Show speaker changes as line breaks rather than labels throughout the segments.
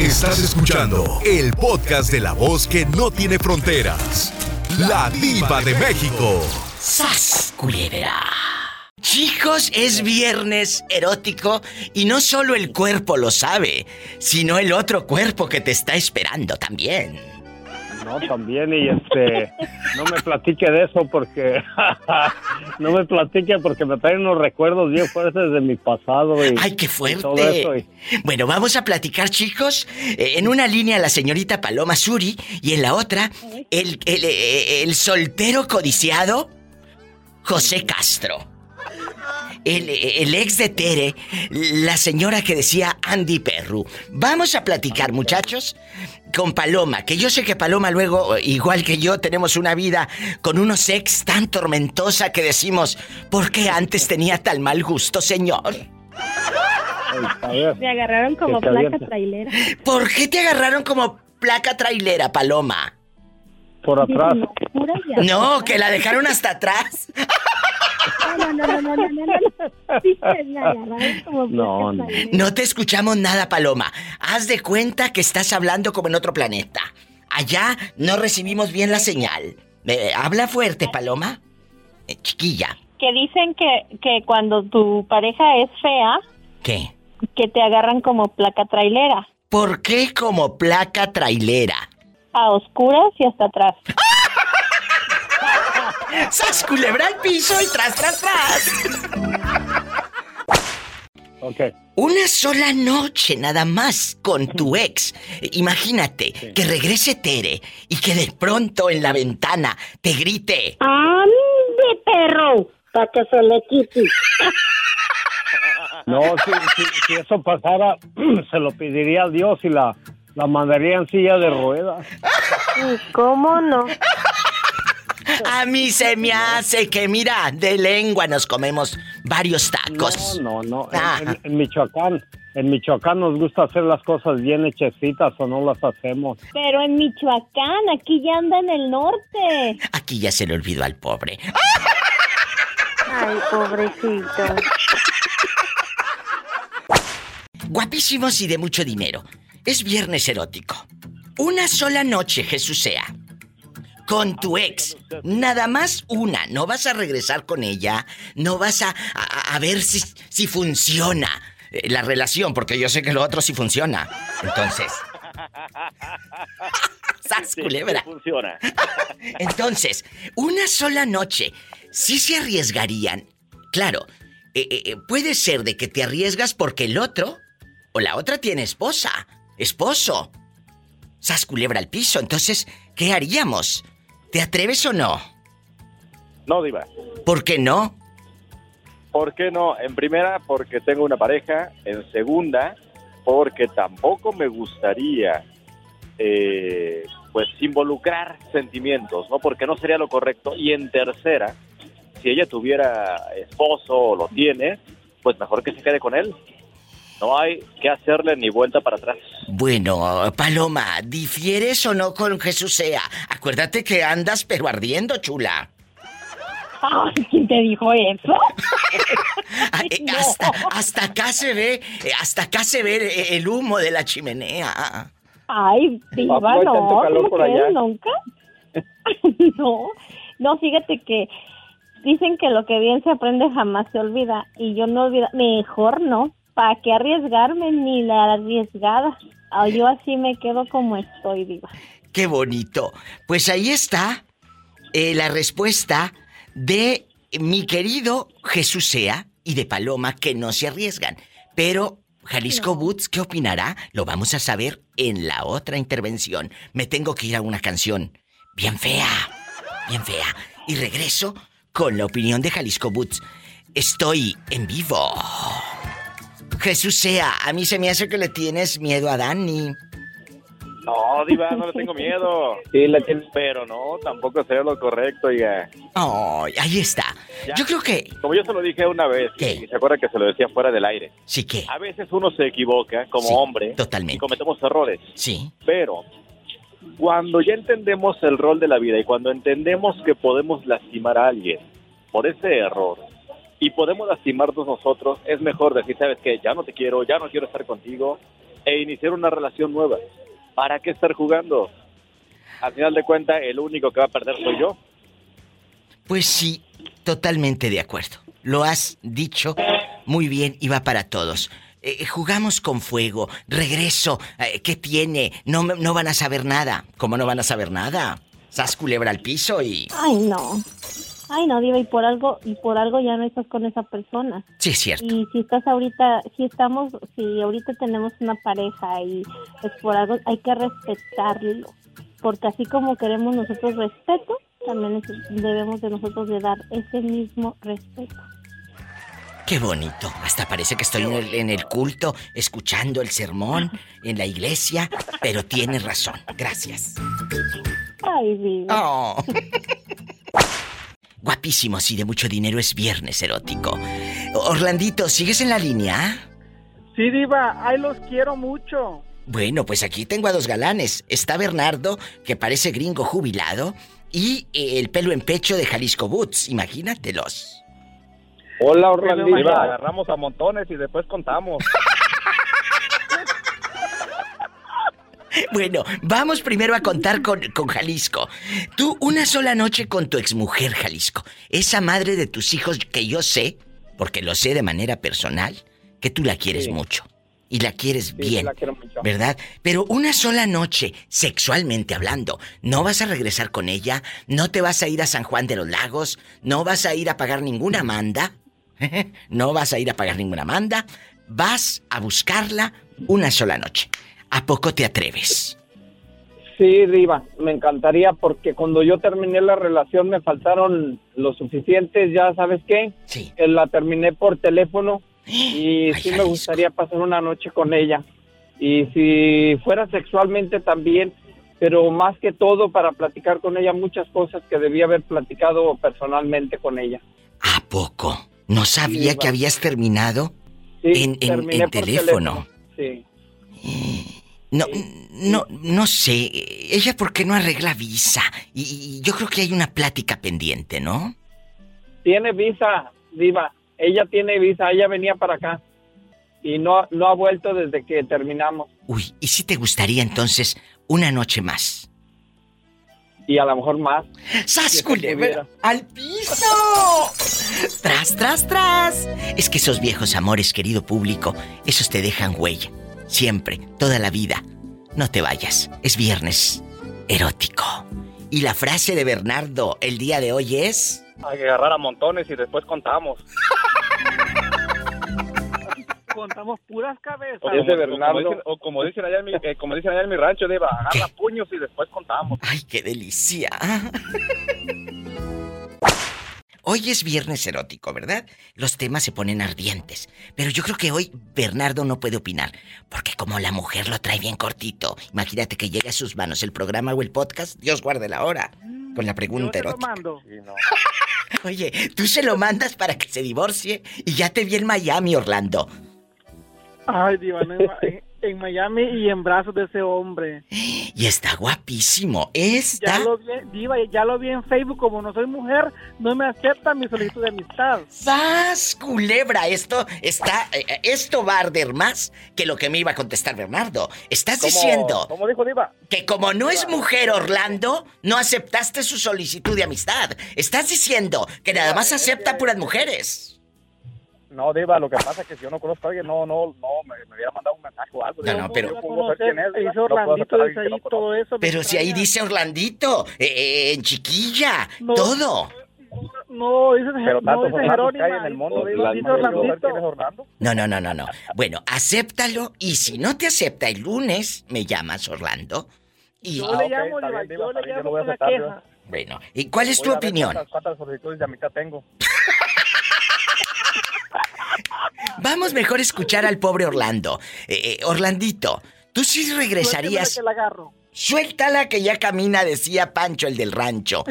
Estás escuchando el podcast de la voz que no tiene fronteras. La diva de México.
¡Sas, Chicos, es viernes erótico y no solo el cuerpo lo sabe, sino el otro cuerpo que te está esperando también.
No, también, y este, no me platique de eso porque, no me platique porque me traen unos recuerdos bien fuertes de mi pasado. Y,
¡Ay, qué fuerte! Bueno, vamos a platicar, chicos. Eh, en una línea la señorita Paloma Suri y en la otra el, el, eh, el soltero codiciado José Castro el, ex de Tere, la señora que decía Andy Perru. Vamos a platicar, muchachos, con Paloma, que yo sé que Paloma luego, igual que yo, tenemos una vida con unos ex tan tormentosa que decimos, ¿por qué antes tenía tal mal gusto, señor?
Me agarraron como placa trailera.
¿Por qué te agarraron como placa trailera, Paloma?
Por atrás.
No, que la dejaron hasta atrás.
No, no, no, no, no,
no, no. No te escuchamos nada, Paloma. Haz de cuenta que estás hablando como en otro planeta. Allá no recibimos bien la señal. Eh, habla fuerte, Paloma. Eh, chiquilla.
Que dicen que, que cuando tu pareja es fea.
¿Qué?
Que te agarran como placa trailera.
¿Por qué como placa trailera?
A oscuras y hasta atrás.
¡Sas culebra al piso y tras, tras, tras!
Ok.
Una sola noche nada más con tu ex. Imagínate que regrese Tere y que de pronto en la ventana te grite.
¡Ande, perro! Para que se le quite.
No, si, si, eso pasara, se lo pediría a Dios y la, la mandaría en silla de ruedas.
¿Cómo no?
A mí se me hace que, mira, de lengua nos comemos varios tacos.
No, no, no. Ah. En, Michoacán, en Michoacán nos gusta hacer las cosas bien hechecitas o no las hacemos.
Pero en Michoacán, aquí ya anda en el norte.
Aquí ya se le olvidó al pobre.
Ay, pobrecito.
Guapísimos y de mucho dinero. Es viernes erótico. Una sola noche, Jesús sea con tu ex. Nada más una. No vas a regresar con ella. No vas a, a, ver si, si funciona eh, la relación, porque yo sé que lo otro sí funciona. Entonces. ¡Sas, culebra!
funciona.
Entonces, una sola noche. Sí se arriesgarían. Claro, eh, eh, puede ser de que te arriesgas porque el otro o la otra tiene esposa, esposo. Sas culebra al piso. Entonces, ¿qué haríamos? ¿Te atreves o no?
No, Diva.
¿Por qué no?
¿Por qué no? En primera, porque tengo una pareja. En segunda, porque tampoco me gustaría, eh, pues, involucrar sentimientos, ¿no? Porque no sería lo correcto. Y en tercera, si ella tuviera esposo o lo tiene, pues mejor que se quede con él. No hay que hacerle ni vuelta para atrás.
Bueno, Paloma, ¿difieres o no con Jesús sea? Acuérdate que andas pero ardiendo, chula.
Ay, ¿quién te dijo eso?
hasta, acá se ve, eh, hasta acá se ve el humo de la chimenea.
Ay, diva, no, ¿no nunca? no, no, fíjate que dicen que lo que bien se aprende jamás se olvida y yo no olvido, mejor no. ¿Para qué arriesgarme ni la arriesgada? Ah, yo así me quedo como estoy, diva.
Qué bonito. Pues ahí está eh, la respuesta de mi querido Jesús Sea y de Paloma que no se arriesgan. Pero Jalisco Boots, ¿qué opinará? Lo vamos a saber en la otra intervención. Me tengo que ir a una canción bien fea, bien fea. Y regreso con la opinión de Jalisco Boots. Estoy en vivo. Jesús sea, a mí se me hace que le tienes miedo a Dani.
No, Diva, no le tengo miedo. Sí, le Pero no, tampoco sería lo correcto, ya.
Oh, ahí está. Yo creo que.
Como yo se lo dije una vez, y se acuerda que se lo decía fuera del aire.
Sí, que.
A veces uno se equivoca como hombre.
Totalmente.
Y cometemos errores.
Sí.
Pero cuando ya entendemos el rol de la vida y cuando entendemos que podemos lastimar a alguien por ese error, y podemos lastimarnos nosotros, es mejor decir, sabes que ya no te quiero, ya no quiero estar contigo e iniciar una relación nueva. ¿Para qué estar jugando? Al final de cuentas, el único que va a perder soy yo.
Pues sí, totalmente de acuerdo. Lo has dicho muy bien y va para todos. Eh, jugamos con fuego, regreso, eh, ¿qué tiene? No, no van a saber nada. ¿Cómo no van a saber nada? Sas culebra al piso y...
Ay, no. Ay, no, Diva, y por algo, y por algo ya no estás con esa persona.
Sí, es cierto.
Y si estás ahorita, si estamos, si ahorita tenemos una pareja y pues por algo hay que respetarlo. Porque así como queremos nosotros respeto, también debemos de nosotros de dar ese mismo respeto.
Qué bonito. Hasta parece que estoy en el, culto, escuchando el sermón en la iglesia, pero tienes razón. Gracias.
Ay, Diva. Oh.
Guapísimo, si de mucho dinero es viernes erótico. Orlandito, ¿sigues en la línea?
Sí, Diva, ay, los quiero mucho.
Bueno, pues aquí tengo a dos galanes. Está Bernardo, que parece gringo jubilado, y eh, el pelo en pecho de Jalisco Boots, imagínatelos.
Hola, Orlando. Agarramos a montones y después contamos.
Bueno, vamos primero a contar con, con, Jalisco. Tú, una sola noche con tu exmujer, Jalisco. Esa madre de tus hijos que yo sé, porque lo sé de manera personal, que tú la quieres mucho y la quieres bien, ¿verdad? Pero una sola noche, sexualmente hablando, no vas a regresar con ella, no te vas a ir a San Juan de los Lagos, no vas a ir a pagar ninguna manda, no vas a ir a pagar ninguna manda, vas a buscarla una sola noche. ¿A poco te atreves?
Sí, Diva, me encantaría porque cuando yo terminé la relación me faltaron lo suficientes, ya sabes qué,
sí.
la terminé por teléfono y sí me gustaría pasar una noche con ella. Y si fuera sexualmente también, pero más que todo para platicar con ella muchas cosas que debía haber platicado personalmente con ella.
¿A poco? ¿No sabía que habías terminado en, en, teléfono?
Sí.
No, no, no sé. Ella, ¿por qué no arregla visa? Y, yo creo que hay una plática pendiente, ¿no?
Tiene visa, Diva ella tiene visa, ella venía para acá y no, no ha vuelto desde que terminamos.
Uy, ¿y si te gustaría entonces una noche más?
Y a lo mejor más.
¡Sas, ¡Al piso! ¡Tras, tras, tras! Es que esos viejos amores, querido público, esos te dejan huella. Siempre, toda la vida. No te vayas. Es viernes. Erótico. Y la frase de Bernardo el día de hoy es...
Hay que agarrar a montones y después contamos.
contamos puras cabezas. O
como, dicen, allá en mi, eh, como dicen allá en mi rancho, Deba, agarra puños y después contamos.
¡Ay, qué delicia! Hoy es viernes erótico, ¿verdad? Los temas se ponen ardientes. Pero yo creo que hoy Bernardo no puede opinar. Porque como la mujer lo trae bien cortito, imagínate que llegue a sus manos el programa o el podcast, Dios guarde la hora. Con la pregunta erótica. Oye, tú se lo mandas para que se divorcie y ya te vi en Miami, Orlando.
Ay, Diva, en Miami y en brazos de ese hombre.
Y está guapísimo. Está...
Ya lo vi, Diva, ya lo vi en Facebook. Como no soy mujer, no me acepta mi solicitud de amistad.
¡Sas, culebra! Esto está... Eh, esto va a arder más que lo que me iba a contestar Bernardo. Estás diciendo...
¿Cómo dijo Diva?
Que como no es mujer Orlando, no aceptaste su solicitud de amistad. Estás diciendo que nada más acepta puras mujeres.
No, Diva, lo que pasa es que si yo no conozco a alguien, no, no, no, me, hubiera mandado un mensaje o algo.
No, no, pero... Pero si ahí dice Orlandito, eh, eh, en chiquilla, todo.
No, dice, pero no, dice Jerónimo. En el mundo,
No, no, no, no, no. Bueno, acéptalo y si no te acepta el lunes, me llamas Orlando. Y...
Yo le llamo, okay, yo le llamo con la queja.
Bueno, ¿y cuál es tu opinión?
¿Cuántas solicitudes de amistad tengo?
Vamos mejor a escuchar al pobre Orlando. Eh, eh, Orlandito, tú sí regresarías.
Que la agarro.
Suéltala que ya camina, decía Pancho, el del rancho.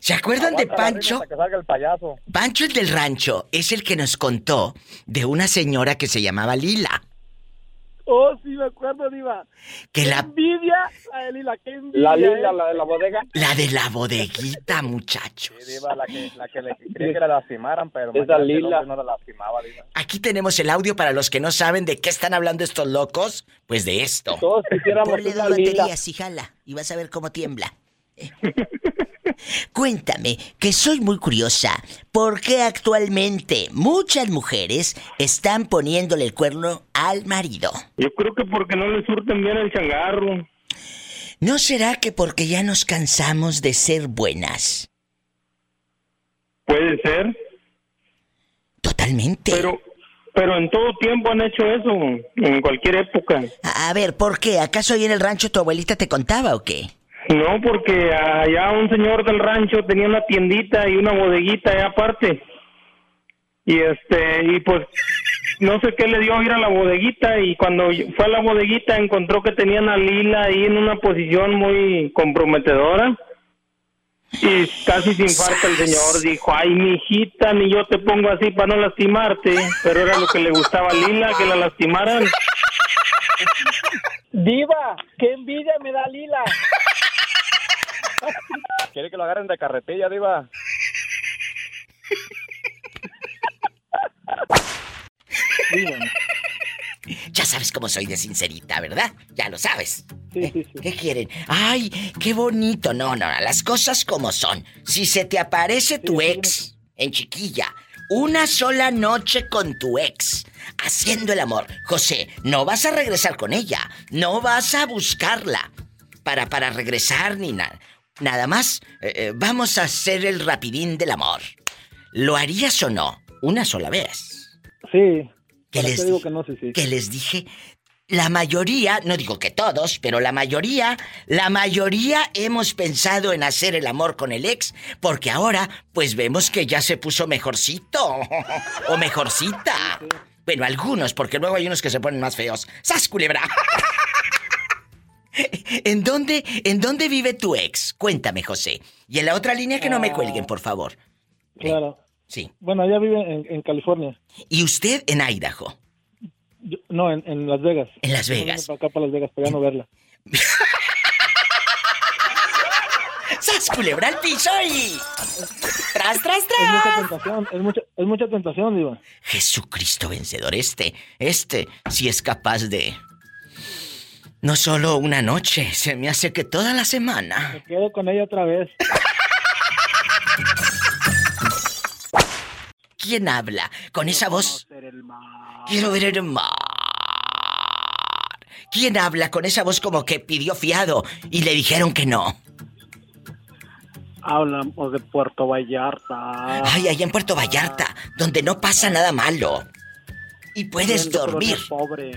¿Se acuerdan de Pancho?
el payaso.
Pancho, el del rancho, es el que nos contó de una señora que se llamaba Lila.
Oh, sí,
me acuerdo, Diva.
Que la...
envidia, la de Lila, qué envidia.
La Lila, ¿eh? la de la bodega.
La de la bodeguita, muchachos.
Sí, Diva, la que, la que le quería que la lastimaran, pero
Esa Lila.
no la lastimaba, Diva.
Aquí tenemos el audio para los que no saben de qué están hablando estos locos. Pues de esto.
Todos quisiéramos
Ponle dos
Lila.
baterías y jala. Y vas a ver cómo tiembla. Cuéntame, que soy muy curiosa, ¿por qué actualmente muchas mujeres están poniéndole el cuerno al marido?
Yo creo que porque no le surten bien el changarro.
¿No será que porque ya nos cansamos de ser buenas?
Puede ser,
Totalmente.
pero pero en todo tiempo han hecho eso, en cualquier época.
A, a ver, ¿por qué? ¿Acaso ahí en el rancho tu abuelita te contaba o qué?
No, porque allá un señor del rancho tenía una tiendita y una bodeguita allá aparte. Y este, y pues no sé qué le dio a ir a la bodeguita y cuando fue a la bodeguita encontró que tenían a Lila ahí en una posición muy comprometedora. Y casi se infarta el señor, dijo, ay, mijita, ni yo te pongo así para no lastimarte, pero era lo que le gustaba a Lila, que la lastimaran.
Diva, qué envidia me da Lila.
¿Quiere que lo agarren de carretilla, Diva?
Ya sabes cómo soy de sincerita, ¿verdad? Ya lo sabes.
Sí, sí, sí.
¿Qué quieren? ¡Ay, qué bonito! No, no, las cosas como son. Si se te aparece tu ex en chiquilla, una sola noche con tu ex, haciendo el amor, José, no vas a regresar con ella, no vas a buscarla para, para regresar ni nada. Nada más, eh, eh, vamos a hacer el rapidín del amor. ¿Lo harías o no? Una sola vez.
Sí.
¿Qué
¿Para
les
qué digo
di-
que no? Sí, sí.
que les dije, la mayoría, no digo que todos, pero la mayoría, la mayoría hemos pensado en hacer el amor con el ex, porque ahora, pues vemos que ya se puso mejorcito o mejorcita. Bueno, algunos, porque luego hay unos que se ponen más feos. ¡Sas, culebra! ¿En dónde, ¿En dónde vive tu ex? Cuéntame, José. Y en la otra línea que no me cuelguen, por favor.
Claro.
Sí.
Bueno, ella vive en, en California.
Y usted en Idaho,
Yo- no, en, en Las Vegas.
en Las Vegas.
Para acá, para Las Vegas, para ya no verla.
¡Sas, culebra al piso y... ¡Tras, tras,
Es mucha
tras!
tentación, es mucha, es mucha tentación, Diva.
Jesucristo vencedor, este, este, si es capaz de... No solo una noche, se me hace que toda la semana.
Me quedo con ella otra vez.
¿Quién habla con esa voz? Quiero ver el mar. ¿Quién habla con esa voz como que pidió fiado y le dijeron que no?
Hablamos de Puerto Vallarta.
Ay, allá en Puerto Vallarta, donde no pasa nada malo. Y puedes dormir.
Pobre.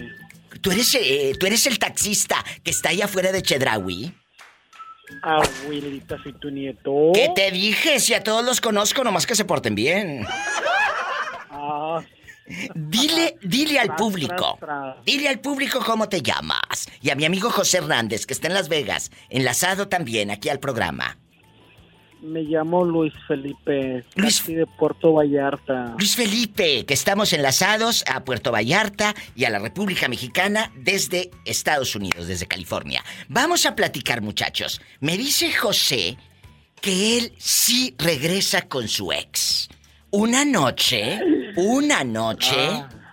¿Tú eres, eh, tú eres el taxista que está allá afuera de Chedraui.
Abuelita, soy tu nieto.
¿Qué te dije? Si a todos los conozco, nomás que se porten bien.
Ah,
Dile, dile al público. Dile al público cómo te llamas. Y a mi amigo José Hernández, que está en Las Vegas, enlazado también aquí al programa.
Me llamo Luis Felipe.
Luis-
de Puerto Vallarta.
Luis Felipe, que estamos enlazados a Puerto Vallarta y a la República Mexicana desde Estados Unidos, desde California. Vamos a platicar, muchachos. Me dice José que él sí regresa con su ex. Una noche, una noche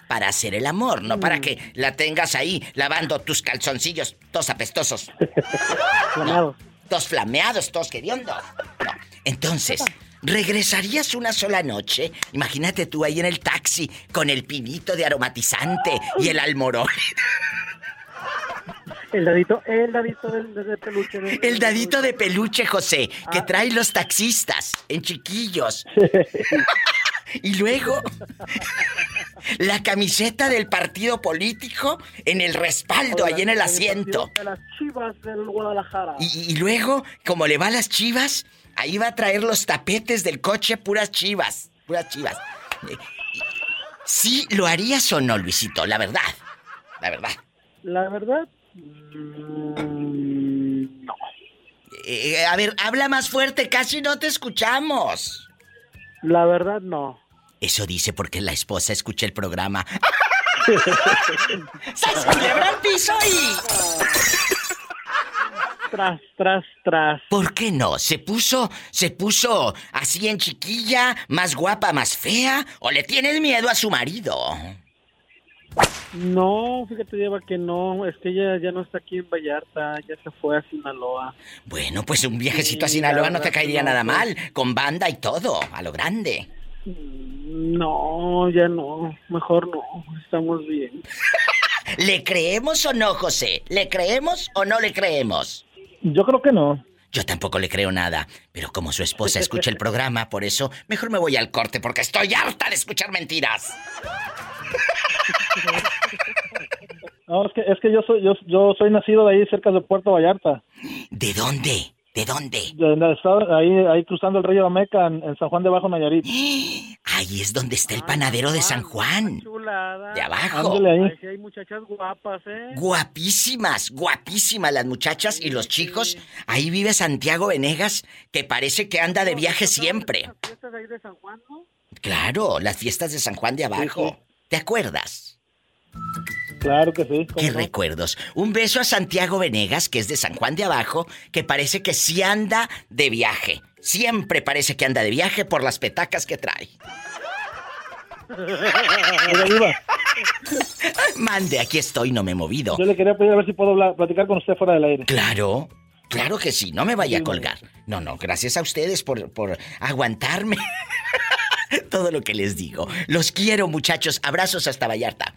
para hacer el amor, no para que la tengas ahí lavando tus calzoncillos, todos apestosos,
Flameados.
Todos flameados, todos queriendo. No. Entonces, ¿regresarías una sola noche? Imagínate tú ahí en el taxi con el pinito de aromatizante y el almorón.
El dadito, el dadito del peluche.
El dadito de peluche, José, que trae los taxistas en chiquillos. y luego, la camiseta del partido político en el respaldo, ahí en el asiento.
De las chivas del Guadalajara.
Y, y luego, como le va a las chivas, ahí va a traer los tapetes del coche, puras chivas. Puras chivas. Eh, ¿Sí lo harías o no, Luisito? La verdad. La verdad.
La verdad, mm, no.
Eh, a ver, habla más fuerte, casi no te escuchamos.
La verdad, no.
Eso dice porque la esposa escucha el programa. ¡Sas culebra al piso y...
Tras, tras, tras.
¿Por qué no? ¿Se puso, se puso así en chiquilla, más guapa, más fea? ¿O le tienes miedo a su marido?
No, fíjate, lleva que no, es que ella ya no está aquí en Vallarta, ya se fue a Sinaloa.
Bueno, pues un viajecito a Sinaloa no te caería nada mal, con banda y todo, a lo grande.
No, ya no, mejor no, estamos bien.
¿Le creemos o no, José? ¿Le creemos o no le creemos?
Yo creo que no.
Yo tampoco le creo nada, pero como su esposa escucha el programa, por eso mejor me voy al corte porque estoy harta de escuchar mentiras.
No, es que, es que yo soy yo, yo soy nacido de ahí cerca de Puerto Vallarta.
¿De dónde? ¿De dónde?
ahí, ahí cruzando el río Ameca en, en, San Juan de Abajo, Nayarit.
Ahí es donde está el panadero de San Juan.
Chulada.
De abajo.
Ahí. hay muchachas guapas, ¿eh?
Guapísimas, guapísimas las muchachas y los chicos. Ahí vive Santiago Venegas, que parece que anda de viaje siempre.
¿Las fiestas ahí de San Juan, no?
Claro, las fiestas de San Juan de abajo. ¿Te acuerdas?
Claro que sí.
Qué recuerdos. Un beso a Santiago Venegas, que es de San Juan de Abajo, que parece que sí anda de viaje. Siempre parece que anda de viaje por las petacas que trae. Mande, aquí estoy, no me he movido.
Yo le quería pedir a ver si puedo hablar, platicar con usted fuera del aire.
Claro, claro que sí, no me vaya a colgar. No, no, gracias a ustedes por, por aguantarme. Todo lo que les digo. Los quiero, muchachos. Abrazos hasta Vallarta.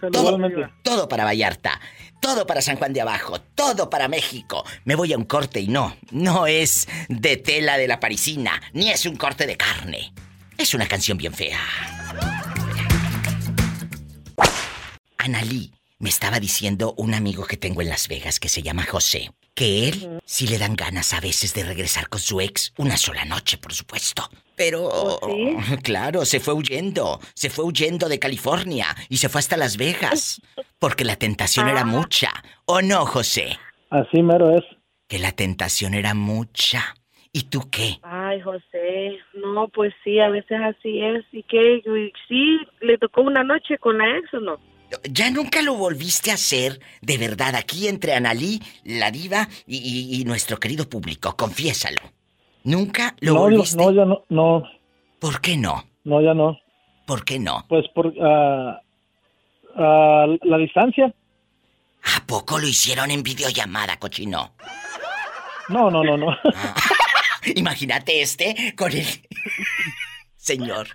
Todo, todo, para Vallarta, todo para San Juan de Abajo, todo para México. Me voy a un corte y no, no es de tela de la parisina, ni es un corte de carne. Es una canción bien fea. Analí, me estaba diciendo un amigo que tengo en Las Vegas que se llama José, que él sí le dan ganas a veces de regresar con su ex una sola noche, por supuesto. Pero, claro, se fue huyendo, se fue huyendo de California y se fue hasta Las Vegas, porque la tentación era mucha. ¿O no, José?
Así mero es.
Que la tentación era mucha. ¿Y tú qué?
Ay, José, no, pues sí, a veces así es. ¿Y qué? ¿Sí le tocó una noche con la ex o no?
¿Ya nunca lo volviste a hacer de verdad aquí entre Analí, la diva y, y nuestro querido público? Confiésalo. ¿Nunca lo
no,
volviste?
No, ya no, no.
¿Por qué no?
No, ya no.
¿Por qué no?
Pues por uh, uh, la distancia.
¿A poco lo hicieron en videollamada, cochino?
No, no, no, no.
Imagínate este con el... Señor,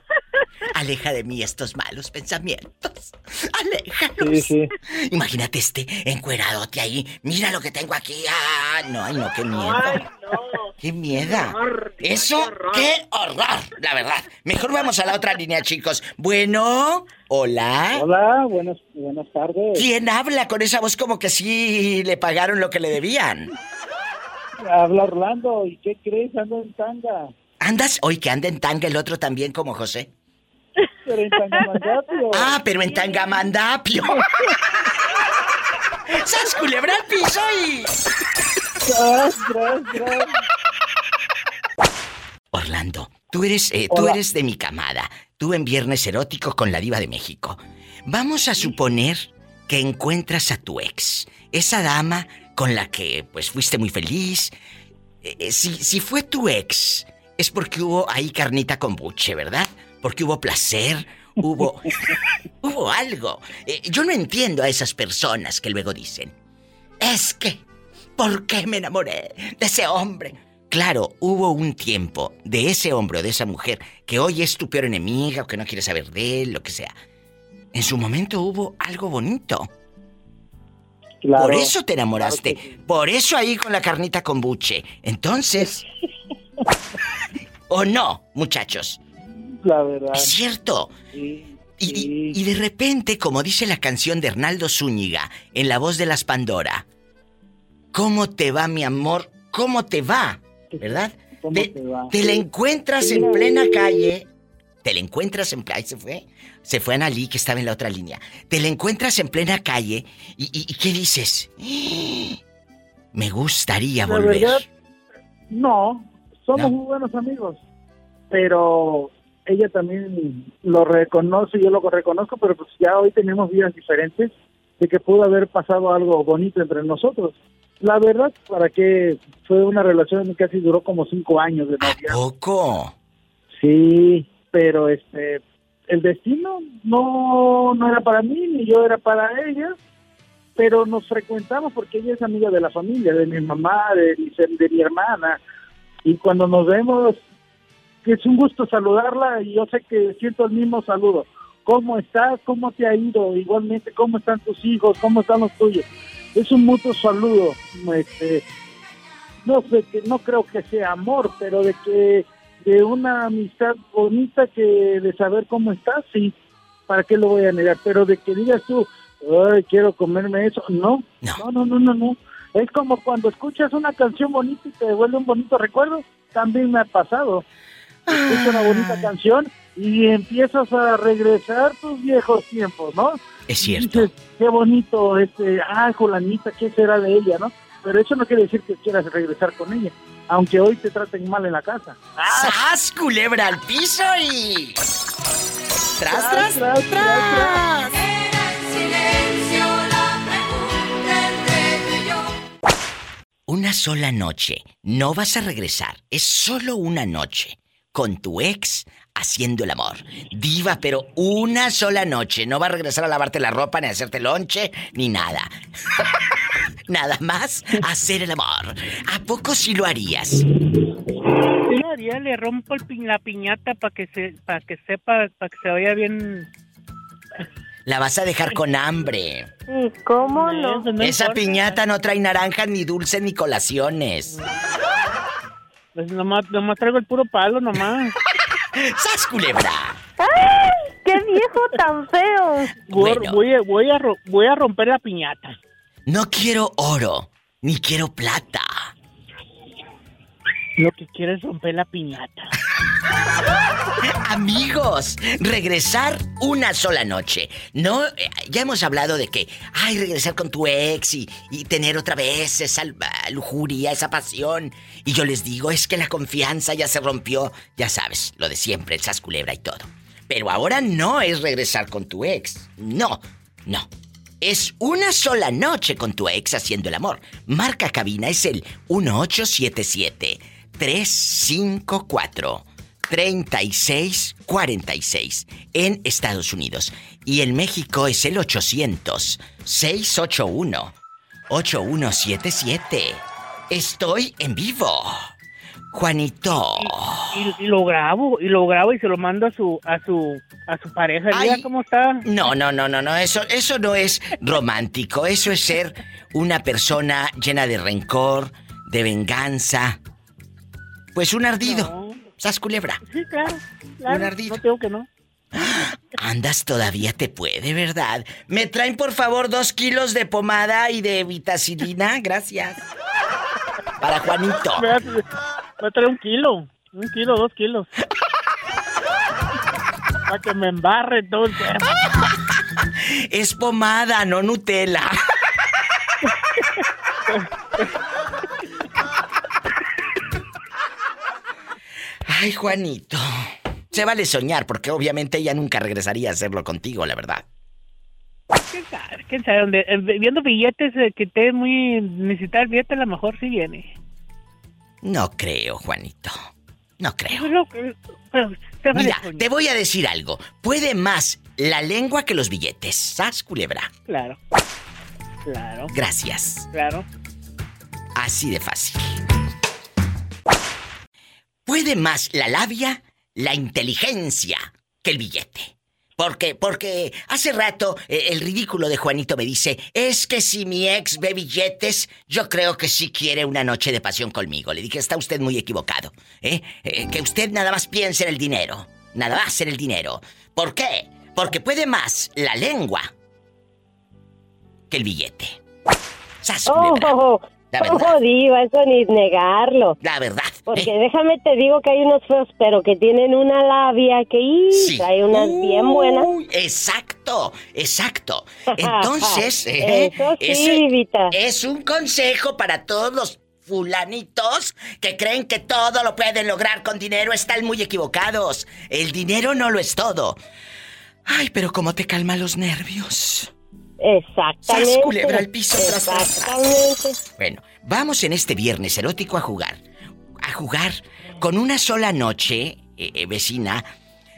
aleja de mí estos malos pensamientos. Aléjalos.
Sí, sí.
Imagínate este encueradote ahí. Mira lo que tengo aquí. Ah, no, ay, no, qué miedo.
Ay, no.
¡Qué miedo! Eso,
qué horror.
qué horror, la verdad. Mejor vamos a la otra línea, chicos. Bueno, hola.
Hola, buenas, buenas tardes.
¿Quién habla con esa voz como que sí le pagaron lo que le debían?
Habla Orlando, ¿y qué crees? Ando en tanga.
¿Andas? Hoy que anda en tanga el otro también como José.
Pero en Tangamandapio.
Ah, pero en Tangamandapio. ¡Sas culebra al piso y...
Tras, tras, tras.
Orlando, tú eres, eh, tú eres de mi camada. Tú en Viernes Erótico con la Diva de México. Vamos a suponer que encuentras a tu ex, esa dama con la que pues fuiste muy feliz. Eh, eh, si, si fue tu ex, es porque hubo ahí carnita con buche, ¿verdad? Porque hubo placer, hubo hubo algo. Eh, yo no entiendo a esas personas que luego dicen, es que, ¿por qué me enamoré de ese hombre? Claro, hubo un tiempo de ese hombre o de esa mujer que hoy es tu peor enemiga o que no quiere saber de él, lo que sea. En su momento hubo algo bonito.
Claro.
Por eso te enamoraste.
Claro que sí.
Por eso ahí con la carnita con buche. Entonces... ¿O no, muchachos?
La verdad.
Es cierto.
Sí,
Y,
sí.
y- y de repente, como dice la canción de Hernaldo Zúñiga, en la voz de las Pandora, ¿cómo te va, mi amor? ¿Cómo te va? ¿Verdad?
¿Cómo
te,
te va?
te la encuentras en plena calle. Te la encuentras en plena... se fue. Se fue Analí, que estaba en la otra línea. Te la encuentras en plena calle y, y- y ¿qué dices? Me gustaría
La
volver.
verdad, no, somos
¿No?
muy buenos amigos, pero
ella también lo reconoce, yo lo reconozco, pero pues ya hoy tenemos vidas diferentes de que pudo haber pasado algo bonito entre nosotros. La verdad, para que fue una relación que casi duró como cinco años de novia.
¿Poco?
Sí, pero este, el destino no, no era para mí, ni yo era para ella, pero nos frecuentamos porque ella es amiga de la familia, de mi mamá, de de mi hermana, y cuando nos vemos, es un gusto saludarla y yo sé que siento el mismo saludo. ¿Cómo estás? ¿Cómo te ha ido? Igualmente, ¿cómo están tus hijos? ¿Cómo están los tuyos? Es un mutuo saludo. Este, no sé, que no creo que sea amor, pero de que de una amistad bonita que de saber cómo estás, sí, ¿para qué lo voy a negar? Pero de que digas tú, Ay, quiero comerme eso, no, no, no, no, no, no. Es como cuando escuchas una canción bonita y te devuelve un bonito recuerdo, también me ha pasado. Escuchas una bonita ah. canción y empiezas a regresar tus viejos tiempos, ¿no?
Es cierto.
dices, qué bonito, este, ah, Jolanita, ¿qué será de ella, no? Pero eso no quiere decir que quieras regresar con ella aunque hoy te traten mal en la casa.
¡Sas, culebra al piso y... ¡Tras, tras, tras! tras, Una sola noche. No vas a regresar. Es solo una noche. Con tu ex haciendo el amor. Diva, pero una sola noche. No va a regresar a lavarte la ropa, ni a hacerte lonche, ni nada. Nada más hacer el amor. ¿A poco sí lo harías? Sí
lo haría, le rompo la piñata para que se para que sepa, para que se vaya bien.
La vas a dejar con hambre.
¿Y cómo no?
Esa piñata no trae naranjas, ni dulces, ni colaciones.
Pues nomás, nomás traigo el puro palo, nomás.
¡Sas, culebra!
¡Ay! ¡Qué viejo tan feo!
Voy, voy, a, voy a romper la piñata.
No quiero oro, ni quiero plata.
Lo que quiero es romper la piñata.
Amigos, regresar una sola noche. No, eh, ya hemos hablado de que, ay, regresar con tu ex y, y, tener otra vez esa lujuria, esa pasión. Y yo les digo, es que la confianza ya se rompió, ya sabes, lo de siempre, el sasculebra y todo. Pero ahora no es regresar con tu ex. No, no es una sola noche con tu ex haciendo el amor. Marca cabina es el 1877 354 3646 en Estados Unidos. Y en México es el 800 681 8177. Estoy en vivo. Juanito.
Y, lo grabo, y lo grabo y se lo mando a su, a su, a su pareja. Mira cómo está.
No, no, no, no, no, eso, eso no es romántico. Eso es ser una persona llena de rencor, de venganza. Pues un ardido. ¿Sas culebra?
Sí, claro, Un ardido. No tengo que no.
Andas todavía te puede, ¿verdad? ¿Me traen por favor dos kilos de pomada y de vitacilina? Gracias. Para Juanito.
A traer un kilo. Un kilo, dos kilos. Para que me embarre todo el
Es pomada, no Nutella. Ay, Juanito. Se vale soñar, porque obviamente ella nunca regresaría a hacerlo contigo, la verdad.
¿Quién sabe? ¿Quién sabe? Eh, viendo billetes eh, que esté muy necesitar billetes, a lo mejor sí viene.
No creo, Juanito. No creo. Mira, te voy a decir algo. Puede más la lengua que los billetes. ¿Sas, culebra?
Claro. Claro.
Gracias.
Claro.
Así de fácil. Puede más la labia, la inteligencia que el billete. Porque, porque hace rato eh, el ridículo de Juanito me dice, es que si mi ex ve billetes, yo creo que sí quiere una noche de pasión conmigo. Le dije, está usted muy equivocado. ¿eh? eh que usted nada más piense en el dinero. Nada más en el dinero. ¿Por qué? Porque puede más la lengua que el billete.
oh, ¿Cómo diva, eso ni negarlo.
La verdad.
Porque ¿eh? déjame te digo que hay unos feos, pero que tienen una labia que sí. hay unas bien buenas.
Exacto, exacto. Entonces, eh,
eso sí,
es un consejo para todos los fulanitos que creen que todo lo pueden lograr con dinero están muy equivocados. El dinero no lo es todo. Ay, pero cómo te calma los nervios.
Exactamente.
¡Sas, culebra al piso tras, tras, Bueno, vamos en este viernes erótico a jugar. A jugar con una sola noche, eh, eh, vecina,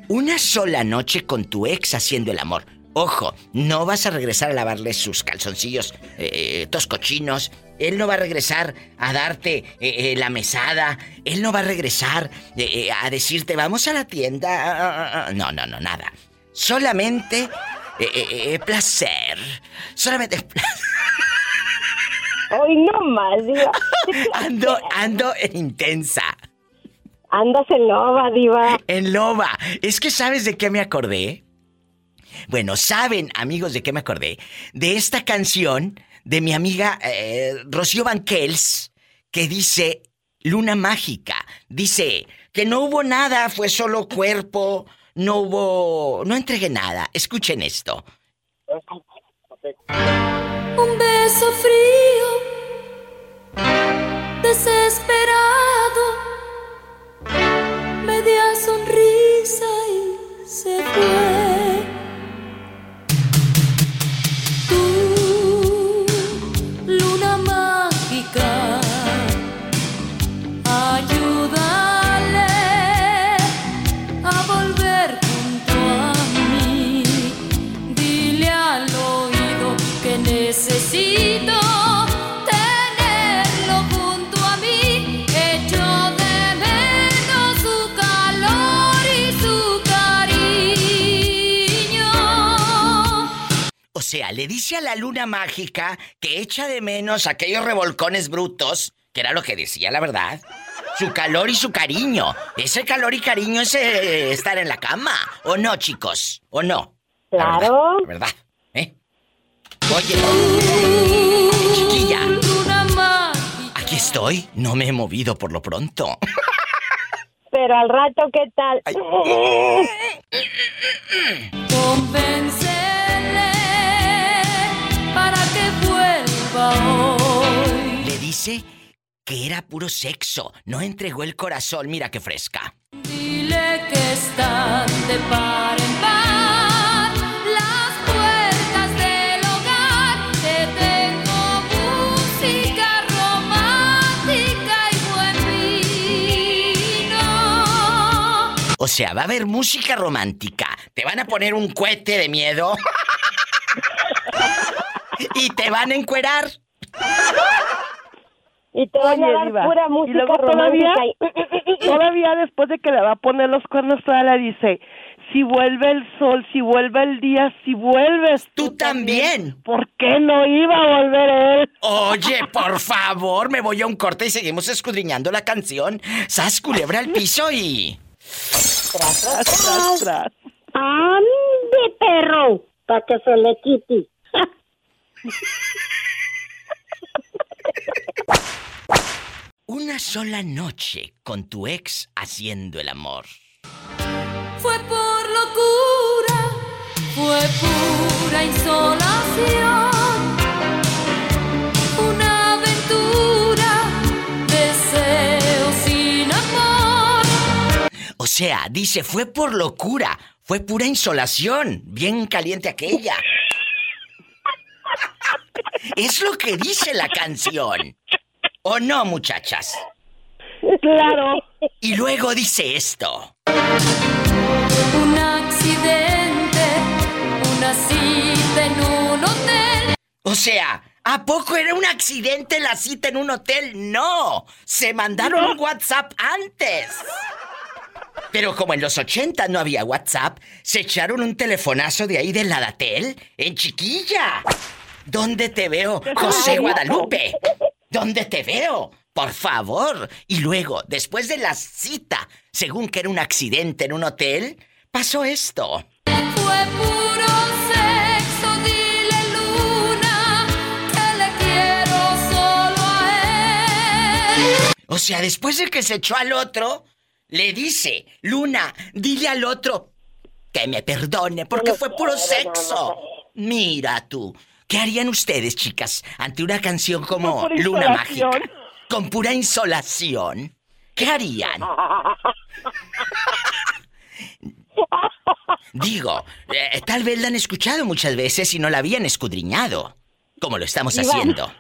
una sola noche con tu ex haciendo el amor. Ojo, no vas a regresar a lavarle sus calzoncillos eh, toscochinos. Él no va a regresar a darte la mesada. Él no va a regresar a decirte, vamos a la tienda. No, no, no, nada. Solamente placer. Solamente placer.
Hoy no más, diva.
ando, ando intensa.
Andas en loba, diva.
En loba. Es que sabes de qué me acordé. Bueno, saben, amigos, de qué me acordé. De esta canción de mi amiga eh, Rocío Banquels, que dice Luna Mágica. Dice que no hubo nada, fue solo cuerpo, no hubo... No entregué nada. Escuchen esto.
Un beso frío, desesperado, media sonrisa y se fue.
O sea, le dice a la luna mágica que echa de menos aquellos revolcones brutos, que era lo que decía, la verdad. Su calor y su cariño. Ese calor y cariño es eh, estar en la cama. ¿O no, chicos? ¿O no? La
Claro.
verdad, la ¿verdad? Oye, chiquilla. Aquí estoy. No me he movido por lo pronto.
Pero al rato, ¿qué tal?
Convéncele para que vuelva hoy.
Le dice que era puro sexo. No entregó el corazón. Mira qué fresca.
Dile que están de par en par
O sea, va a haber música romántica. Te van a poner un cohete de miedo. y te van a encuerar.
Y te van a dar
Diva,
pura
y
música
luego todavía,
romántica. y-
todavía después de que le va a poner los cuernos, todavía le dice, si vuelve el sol, si vuelve el día, si vuelves tú,
también.
¿Por qué no iba a volver él?
Oye, por favor, me voy a un corte y seguimos escudriñando la canción. Sas culebra al piso y.
Tras, tras, tras. ¡Ande, perro! Para que se le quite.
Una sola noche con tu ex haciendo el amor.
Fue por locura, fue pura insolación.
O sea, dice, fue por locura, fue pura insolación. Bien caliente aquella. Es lo que dice la canción. ¿O no, muchachas?
Claro.
Y luego dice esto.
Un accidente, una cita en un hotel.
O sea, ¿a poco era un accidente la cita en un hotel? No, se mandaron un WhatsApp antes. Pero como en los 80 no había WhatsApp, se echaron un telefonazo de ahí del Ladatel en chiquilla. ¿Dónde te veo, José Guadalupe? ¿Dónde te veo? Por favor. Y luego, después de la cita, según que era un accidente en un hotel, pasó esto.
Fue puro sexo, dile luna, que le quiero solo a él.
O sea, después de que se echó al otro, le dice, Luna, dile al otro que me perdone porque fue puro sexo. Mira tú, ¿qué harían ustedes, chicas, ante una canción como Luna. Mágica? con pura insolación, ¿qué harían? Digo, eh, tal vez la han escuchado muchas veces y no la habían escudriñado, como lo estamos
Diva.
haciendo.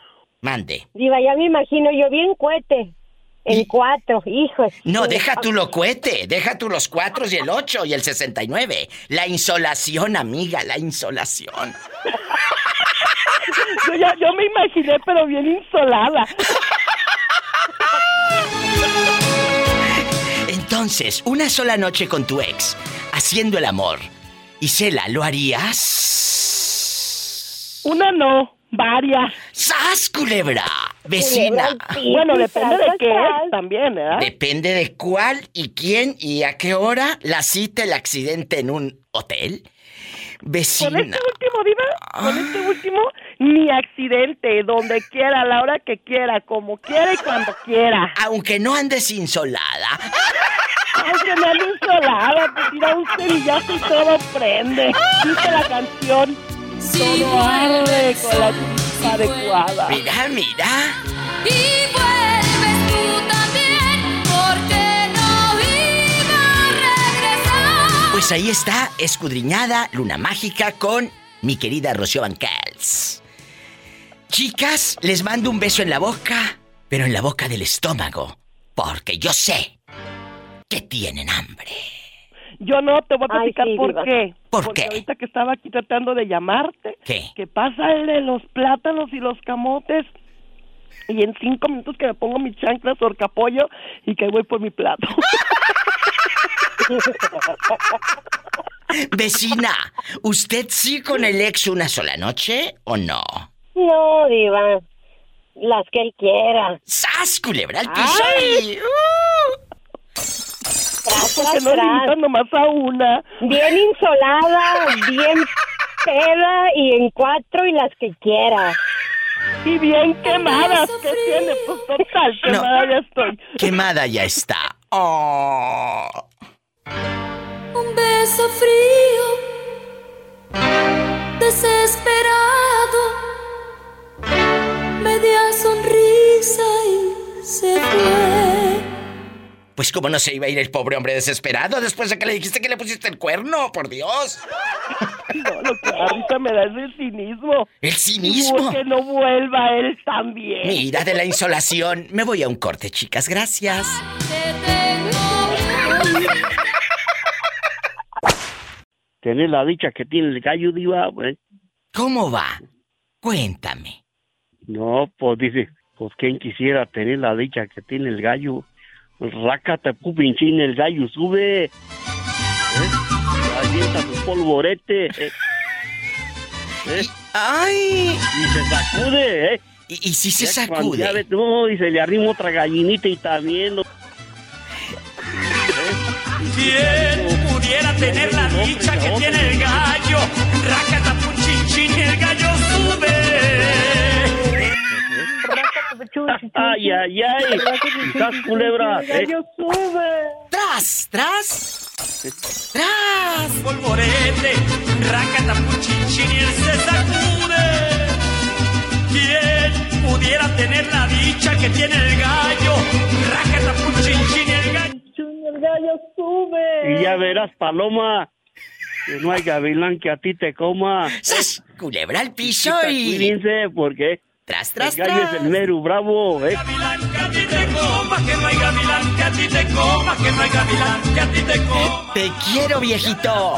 Mande.
Diva, ya me imagino yo bien cohete. En cuatro, hijos.
No, deja tú lo cohete, deja tú los cuatro y el ocho y el 69. La insolación, amiga, la insolación.
Yo, yo me imaginé, pero bien insolada.
Entonces, una sola noche con tu ex, haciendo el amor. Isela, ¿lo harías?
Una no, varias.
¡Sas, culebra! Vecina.
Bueno, depende de qué es también, ¿verdad?
Depende de cuál y quién y a qué hora la cita el accidente en un hotel.
Con
Vecina.
este último, Diva, con este último, ni accidente, donde quiera, a la hora que quiera, como quiera y cuando quiera.
Aunque no andes insolada.
Aunque no ande insolada, pues tira un cerillazo y todo prende. Dice la canción, todo arde con la chispa adecuada.
Mira, mira.
Y vuelves tú también, porque no iba a regresar.
Pues ahí está, escudriñada, luna mágica con mi querida Rocío Bancals. Chicas, les mando un beso en la boca, pero en la boca del estómago, porque yo sé que tienen hambre.
Yo no te voy a
Ay,
platicar
sí,
por
Diva.
qué.
¿Por
Porque
qué?
ahorita que estaba aquí tratando de llamarte,
¿Qué?
que pasa el de los plátanos y los camotes. Y en cinco minutos que me pongo mi chancla sorcapollo y que voy por mi plato.
Vecina, ¿usted sí con el ex una sola noche o no?
No, Diva. Las que él quiera.
¡Sas, culebra al piso!
Ay.
y- ¡Uh!
Tras,
Porque
tras,
no
tras.
nomás a una.
Bien insolada, bien peda y en cuatro y las que quiera.
Y bien quemadas. ¿Qué tiene? Pues total,
No.
quemada ya estoy.
Quemada ya está. Oh.
Un beso frío, desesperado, media sonrisa y se fue.
Pues cómo no se iba a ir el pobre hombre desesperado después de que le dijiste que le pusiste el cuerno, por Dios.
No, lo que ahorita me da es el cinismo.
El cinismo.
Que no vuelva él también.
Mira de la insolación. Me voy a un corte, chicas. Gracias.
Tener la dicha que tiene el gallo, diva, pues.
¿Cómo va? Cuéntame.
No, pues dice, pues quién quisiera tener la dicha que tiene el gallo. Rácate, pupinchín, el gallo sube. ¿Eh? Avienta su polvorete. ¿eh? ¿Eh?
¡Ay!
Y se sacude, ¿eh?
¿Y, y si se
Ya
sacude?
ya ve- no, y se le arrima otra gallinita y también. lo-
¿Quién pudiera tener la dicha que tiene el gallo? Rácata puchinchin, el gallo sube.
Ay, ay, ay. Quizás culebra.
El
¿eh?
gallo sube.
¡Tras, tras! ¡Tras!
Polvorete, rácata puchinchin y él se sacude. ¿Quién pudiera tener la dicha que tiene el gallo? Rácata puchinchin, el gallo.
El gallo sube.
Y ya verás, Paloma, que no hay gavilán que a ti te coma.
¡Sas! Culebra al piso y...
Cuídense, porque
¡Tras, tras,
el gallo es
tras!
el mero bravo, ¿eh?
Te coma, que no hay gavilán que a ti te coma, que no hay gavilán que a ti te coma.
¡Te quiero, viejito!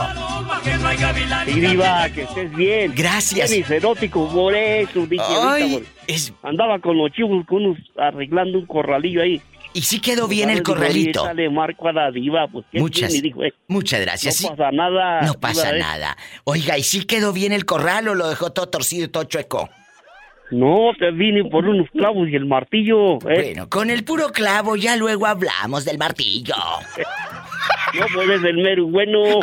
Y diva, que estés bien.
Gracias.
Eres erótico, por eso, dije
Ay, es...
Andaba con los chivos, con unos arreglando un corralillo ahí.
¿Y si quedó bien el
Digo,
corralito?
le marco a la diva, pues ¿qué
Muchas?
Dijo, eh,
muchas gracias.
no
Sí,
pasa nada.
no pasa
eh.
nada. Oiga, ¿y si quedó bien el corral o lo dejó todo torcido y todo chueco?
No, te vine por unos clavos y el martillo, ¿eh?
Bueno, con el puro clavo ya luego hablamos del martillo.
No puedes el mero bueno.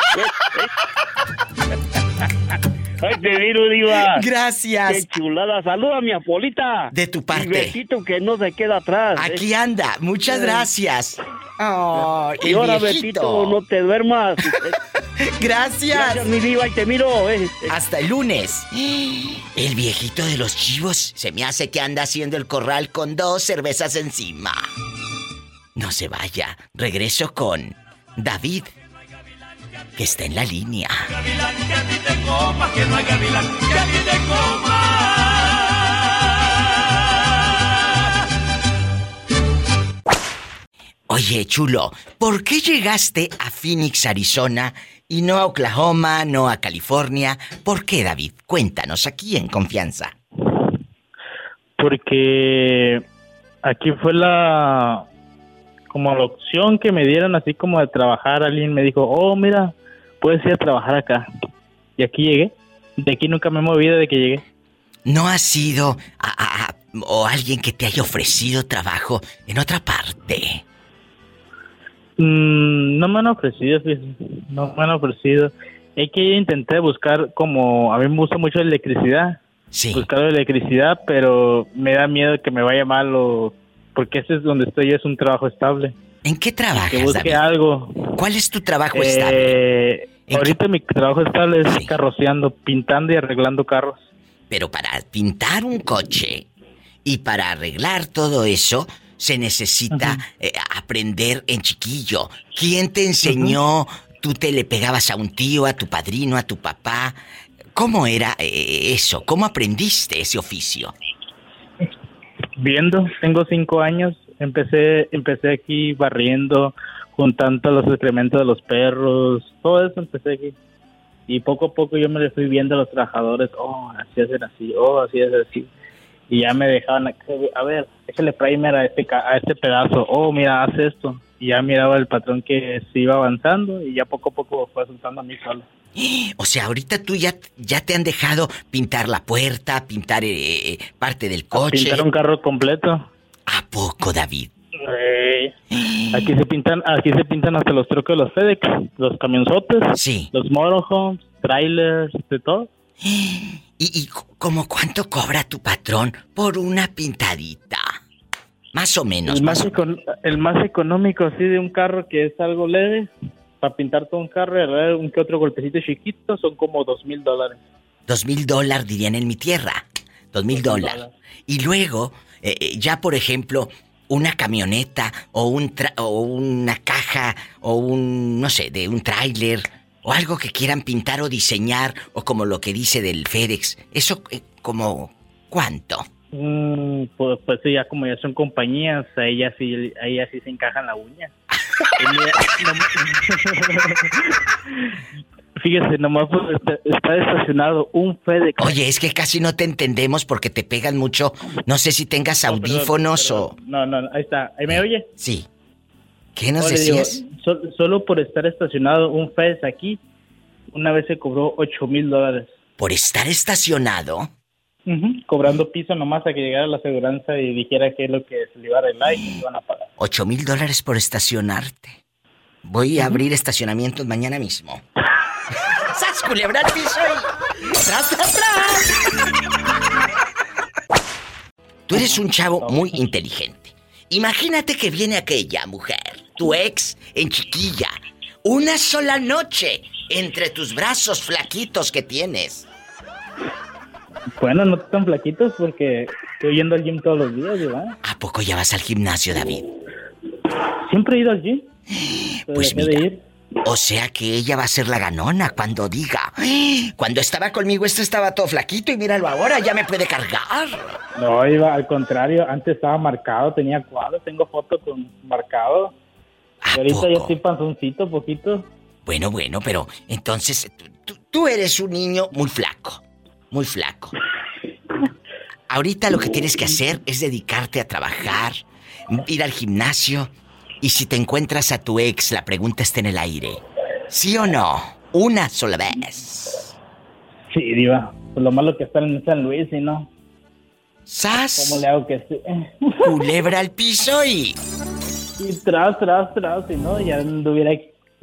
Ay, te miro, diva.
Gracias.
Qué chulada. Saluda a mi Apolita.
De tu parte.
besito que no se queda atrás. ¿eh?
Aquí anda. Muchas gracias. Oh,
Y ahora. Betito, no te duermas.
Gracias.
Gracias, mi diva, y te miro. eh.
Hasta el lunes. El viejito de los chivos se me hace que anda haciendo el corral con dos cervezas encima. No se vaya. Regreso con David, que está en la línea.
Gavilán, que a ti te coma, que no hay gavilán, que a ti te coma.
Oye, chulo, ¿por qué llegaste a Phoenix, Arizona y no a Oklahoma, no a California? ¿Por qué, David? Cuéntanos aquí en confianza.
porque aquí fue la como la opción que me dieron así como de trabajar alguien me dijo oh mira puedes ir a trabajar acá. Y aquí llegué. De aquí nunca me he movido de que llegué.
¿No has sido a, a- o alguien que te haya ofrecido trabajo en otra parte?
Mm, no me han ofrecido no me han ofrecido. Es que intenté buscar como a mí me gusta mucho la electricidad. Buscar la electricidad pero me da miedo que me vaya mal o porque ese es donde estoy es un trabajo estable
¿En qué trabajas,
que busque
David?
algo
¿Cuál es tu trabajo
Eh,
estable?
ahorita mi trabajo estable es carroceando, pintando y arreglando carros.
Pero para pintar un coche y para arreglar todo eso se necesita eh, aprender en chiquillo. ¿Quién te enseñó? ¿Tú te le pegabas a un tío, a tu padrino, a tu papá? ¿Cómo era eh, eso? ¿Cómo aprendiste ese oficio?
Viendo, tengo cinco años, empecé, empecé aquí barriendo, juntando los excrementos de los perros, todo eso empecé aquí. Y poco a poco yo me le fui viendo a los trabajadores, oh, así hacen así, oh, así es así. Y ya me dejaban, a ver, déjale primer a este, a este pedazo, oh, mira, haz esto. Y ya miraba el patrón que se iba avanzando y ya poco a poco fue soltando a mí solo.
O sea, ahorita tú ya, ya te han dejado pintar la puerta, pintar eh, eh, parte del coche.
Pintar un carro completo.
¿A poco, David?
Eh, Aquí se pintan, aquí se pintan hasta los trucos de los FedEx, los camionzotes, los motorhomes, trailers, de todo.
¿Y, y como cuánto cobra tu patrón por una pintadita? Más o menos.
El más, econ- el más económico así de un carro que es algo leve, para pintar todo un carro un que otro golpecito chiquito son como dos mil dólares.
Dos mil dólares dirían en mi tierra. Dos mil dólares. Y luego, eh, eh, ya por ejemplo, una camioneta o, un tra- o una caja o un, no sé, de un tráiler o algo que quieran pintar o diseñar o como lo que dice del FedEx. Eso eh, como, ¿cuánto?
Mm, pues, pues sí, ya como ya son compañías, a ellas sí, a ellas sí se encajan la uña. Fíjese, nomás pues, está, está estacionado un FedEx.
Oye, es que casi no te entendemos porque te pegan mucho. No sé si tengas
No, perdón,
audífonos
perdón. No, no, ahí está. ¿Ahí me oye?
Sí. ¿Qué nos
digo,
decías?
sol- solo por estar estacionado un FedEx aquí, una vez se cobró 8 mil dólares.
¿Por estar estacionado?
Cobrando piso nomás a que llegara la aseguranza y dijera qué es lo que se le iba a arreglar y se iban a pagar.
Ocho mil dólares por estacionarte. Voy a abrir estacionamientos mañana mismo. ¡Sas, culebra al piso y- ¡Tras, tras, tras! Tú eres un chavo muy inteligente. Imagínate que viene aquella mujer, tu ex, en chiquilla, una sola noche entre tus brazos flaquitos que tienes.
Bueno, no tan flaquitos porque estoy yendo al gym todos los días, ¿verdad?
¿A poco ya vas al gimnasio, David?
Siempre he ido al gym.
Pues mira,
ir.
o sea que ella va a ser la ganona cuando diga. Cuando estaba conmigo este estaba todo flaquito y míralo ahora, ya me puede cargar.
No, iba al contrario. Antes estaba marcado, tenía cuadros, tengo fotos con marcado. Ahorita ya estoy panzoncito, poquito.
Bueno, bueno, pero entonces tú eres un niño muy flaco, muy flaco. Ahorita lo que tienes que hacer es dedicarte a trabajar, ir al gimnasio y si te encuentras a tu ex, la pregunta está en el aire. ¿Sí o no? Una sola vez.
Sí, diva. Pues lo malo que están en San Luis, y no.
¿Sas?
¿Cómo le hago que sí?
Culebra al piso y...
Y tras, tras, tras, y no, ya anduviera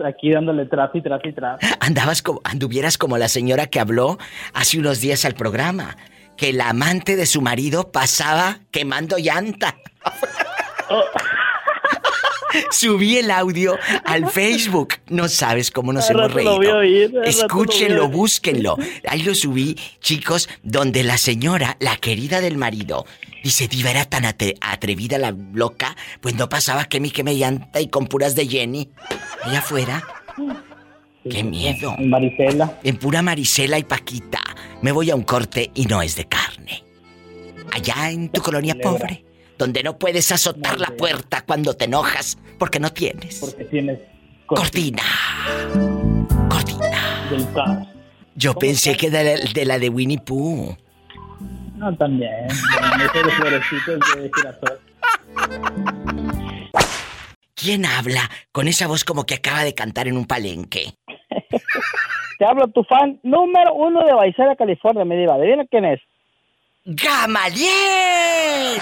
aquí dándole tras y tras y tras.
Andabas como, anduvieras como la señora que habló hace unos días al programa, que la amante de su marido pasaba quemando llanta. Subí el audio al Facebook. No sabes cómo nos hemos
lo
reído.
voy a oír, al rato lo
Escúchenlo, búsquenlo. Ahí lo subí, chicos, donde la señora, la querida del marido, dice, Diva, era tan atrevida la loca, pues no pasaba que mi que me llanta y con puras de Jenny. Allá afuera. ¡Qué miedo!
En Marisela.
En pura Marisela y Paquita. Me voy a un corte y no es de carne. Allá en tu colonia pobre, donde no puedes azotar la puerta cuando te enojas porque no tienes.
Porque tienes
cortina. Cortina.
del.
Yo pensé que de la, de la de Winnie Pooh.
No, también. De florecitos de girasol.
¿Quién habla con esa voz como que acaba de cantar en un palenque?
Te hablo tu fan número uno de Baisera, California, mi diva. ¿Adivina quién es?
¡Gamaliel!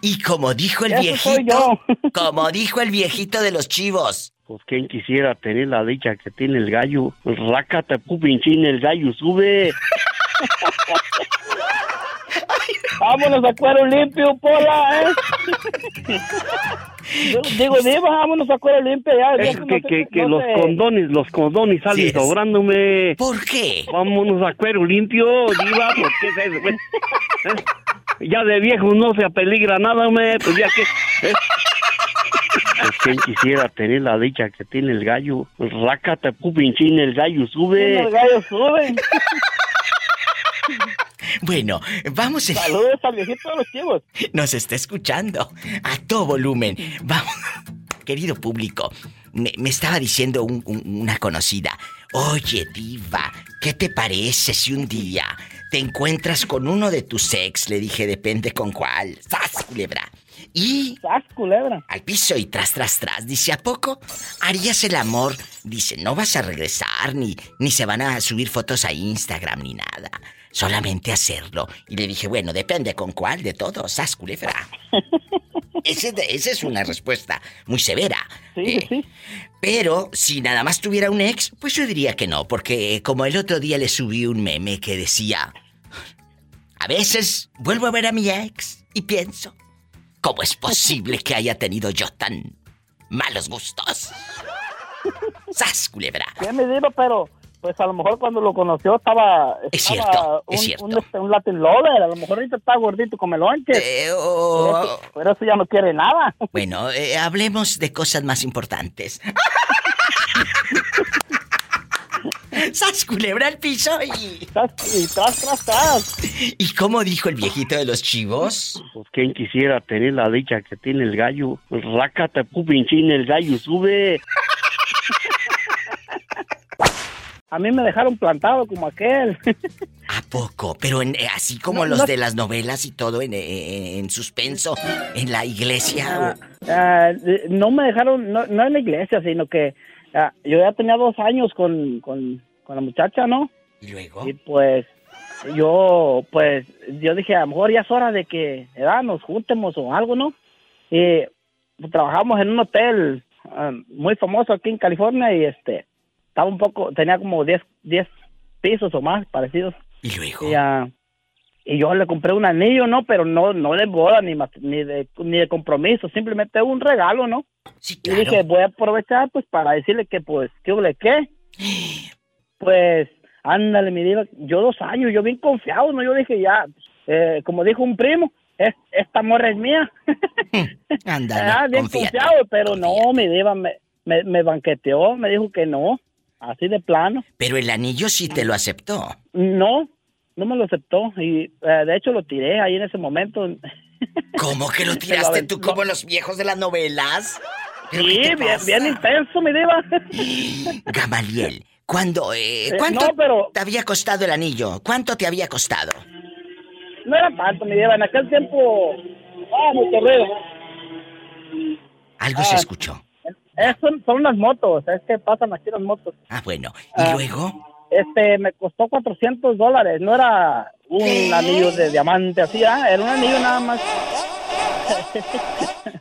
Y como dijo el viejito, como dijo el viejito de los chivos,
Pues quien quisiera tener la dicha que tiene el gallo. Rácate, pupinchín, el gallo sube.
Vámonos a cuero limpio, Pola, ¿eh? Digo, Digo, diva, vámonos a cuero limpio ya.
Es que,
no
que, que
no
los condones, los condones salen
Sí es.
sobrándome.
¿Por qué?
Vámonos a cuero limpio, diva, ¿por qué es eso? ¿Eh? Ya de viejo no se apeligra nada, me, pues ya que... ¿eh? Pues quien quisiera tener la dicha que tiene el gallo. Rácate, pupinchín, el gallo sube.
Los gallos suben.
Bueno, vamos a...
Saludos al viejito de los chivos.
Nos está escuchando a todo volumen. Vamos, querido público, me, me estaba diciendo un- un- una conocida. Oye, diva, ¿qué te parece si un día te encuentras con uno de tus ex? Le dije, depende con cuál. ¡Sas, culebra! Y...
¡Sas, culebra!
Al piso y tras, tras, tras. Dice, ¿a poco harías el amor? Dice, no vas a regresar, ni, ni se van a subir fotos a Instagram, ni nada. Solamente hacerlo. Y le dije, bueno, depende con cuál de todos, sas, culebra. Ese Esa es una respuesta muy severa. Eh, Pero si nada más tuviera un ex, pues yo diría que no, porque como el otro día le subí un meme que decía, a veces vuelvo a ver a mi ex y pienso, ¿cómo es posible que haya tenido yo tan malos gustos? ¡Sas, culebra!
Sí, mi diva, pero pues a lo mejor cuando lo conoció estaba...
Es
estaba
cierto,
un,
es cierto.
Un, este, un Latin lover, a lo mejor ahorita está gordito como el lonche.
Eh, oh.
Por eso- por eso ya no quiere nada.
Bueno, eh, hablemos de cosas más importantes. ¡Sas, culebra al piso y...
Y tras, tras, tras.
¿Y cómo dijo el viejito de los chivos?
Pues quien quisiera tener la dicha que tiene el gallo. Rácate, pupinchín, el gallo sube.
A mí me dejaron plantado como aquel.
¿A poco? Pero en- eh, así como
No,
los
no-
de las novelas y todo en, en- en suspenso, en la iglesia.
Ah, eh, no me dejaron, no, no en la iglesia, sino que ah, yo ya tenía dos años con, con, con la muchacha, ¿no?
¿Y luego?
Y pues yo, pues, yo dije, a lo mejor ya es hora de que ¿verdad? nos juntemos o algo, ¿no? Y pues, trabajamos en un hotel ah, muy famoso aquí en California y este, estaba un poco, tenía como 10 10 pisos o más parecidos.
¿Y luego?
Y, ah, y yo le compré un anillo, ¿no? Pero no no de boda ni, ni, de, ni de compromiso, simplemente un regalo, ¿no?
Sí,
Y dije, voy a aprovechar pues para decirle que pues, ¿qué qué? Pues, ándale, mi diva, yo dos años, yo bien confiado, ¿no? Yo dije, ya, eh, como dijo un primo, es- esta morra es mía.
Ándale,
Ah, bien confiado, pero no, mi diva me, me, me banqueteó, me dijo que no, así de plano.
Pero el anillo sí te lo aceptó.
No, no me lo aceptó y eh, de hecho lo tiré ahí en ese momento.
¿Cómo que lo tiraste tú como los viejos de las novelas? ¿Pero
Sí, bien, intenso, mi diva.
Gamaliel, ¿cuándo, eh,
Eh,
¿cuánto
no, pero-
te había costado el anillo? ¿Cuánto te había costado?
No era tanto, mi diva, en aquel tiempo... Ah, mucho ruido.
Algo
Ah.
se escuchó.
Es- son, son unas motos, es que pasan aquí las motos.
Ah, bueno. ¿Y
Ah.
luego?
Este, me costó 400 dólares, no era un anillo de diamante así, ¿ah? era un anillo nada más.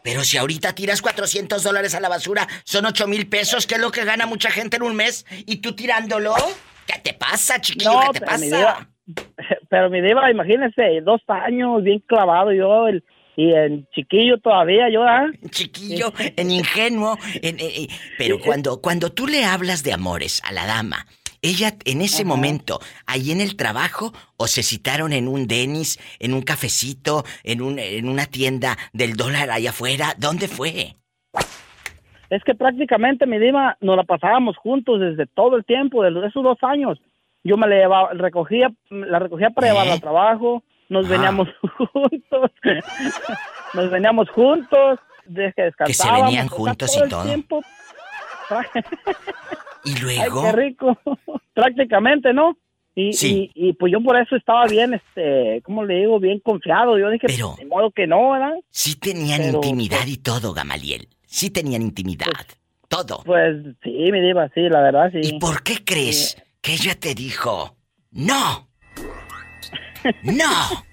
Pero si ahorita tiras 400 dólares a la basura, son 8 mil pesos, que es lo que gana mucha gente en un mes, y tú tirándolo. ¿Qué te pasa, chiquillo? ¿Qué te
pero mi
pasa?
diva, pero mi diva, imagínese, dos años bien clavado yo, el, y en chiquillo todavía yo, ¿ah?
Chiquillo, en ingenuo, en- en- en- pero cuando, cuando tú le hablas de amores a la dama, ella en ese momento, ahí en el trabajo, o se citaron en un Denis, en un cafecito, en, un, en una tienda del dólar allá afuera, ¿dónde fue?
Es que prácticamente, mi diva, nos la pasábamos juntos desde todo el tiempo, de esos dos años. Yo me la llevaba, recogía, la recogía para llevarla al trabajo, nos
Ah.
veníamos juntos, nos veníamos juntos, de que descansábamos.
venían
o sea,
juntos
todo
y
el
todo.
tiempo.
Y
Ay,
luego,
qué rico. prácticamente, ¿no? Y,
Sí.
y, y, pues yo por eso estaba bien, este, ¿cómo le digo? Bien confiado. Yo dije,
Pero-
de modo que no, ¿verdad?
sí tenían
Pero,
intimidad y todo, Gamaliel. Sí tenían intimidad. todo.
Pues sí, mi diva, sí, la verdad, sí.
¿Y por qué crees que ella te dijo, no? ¡No!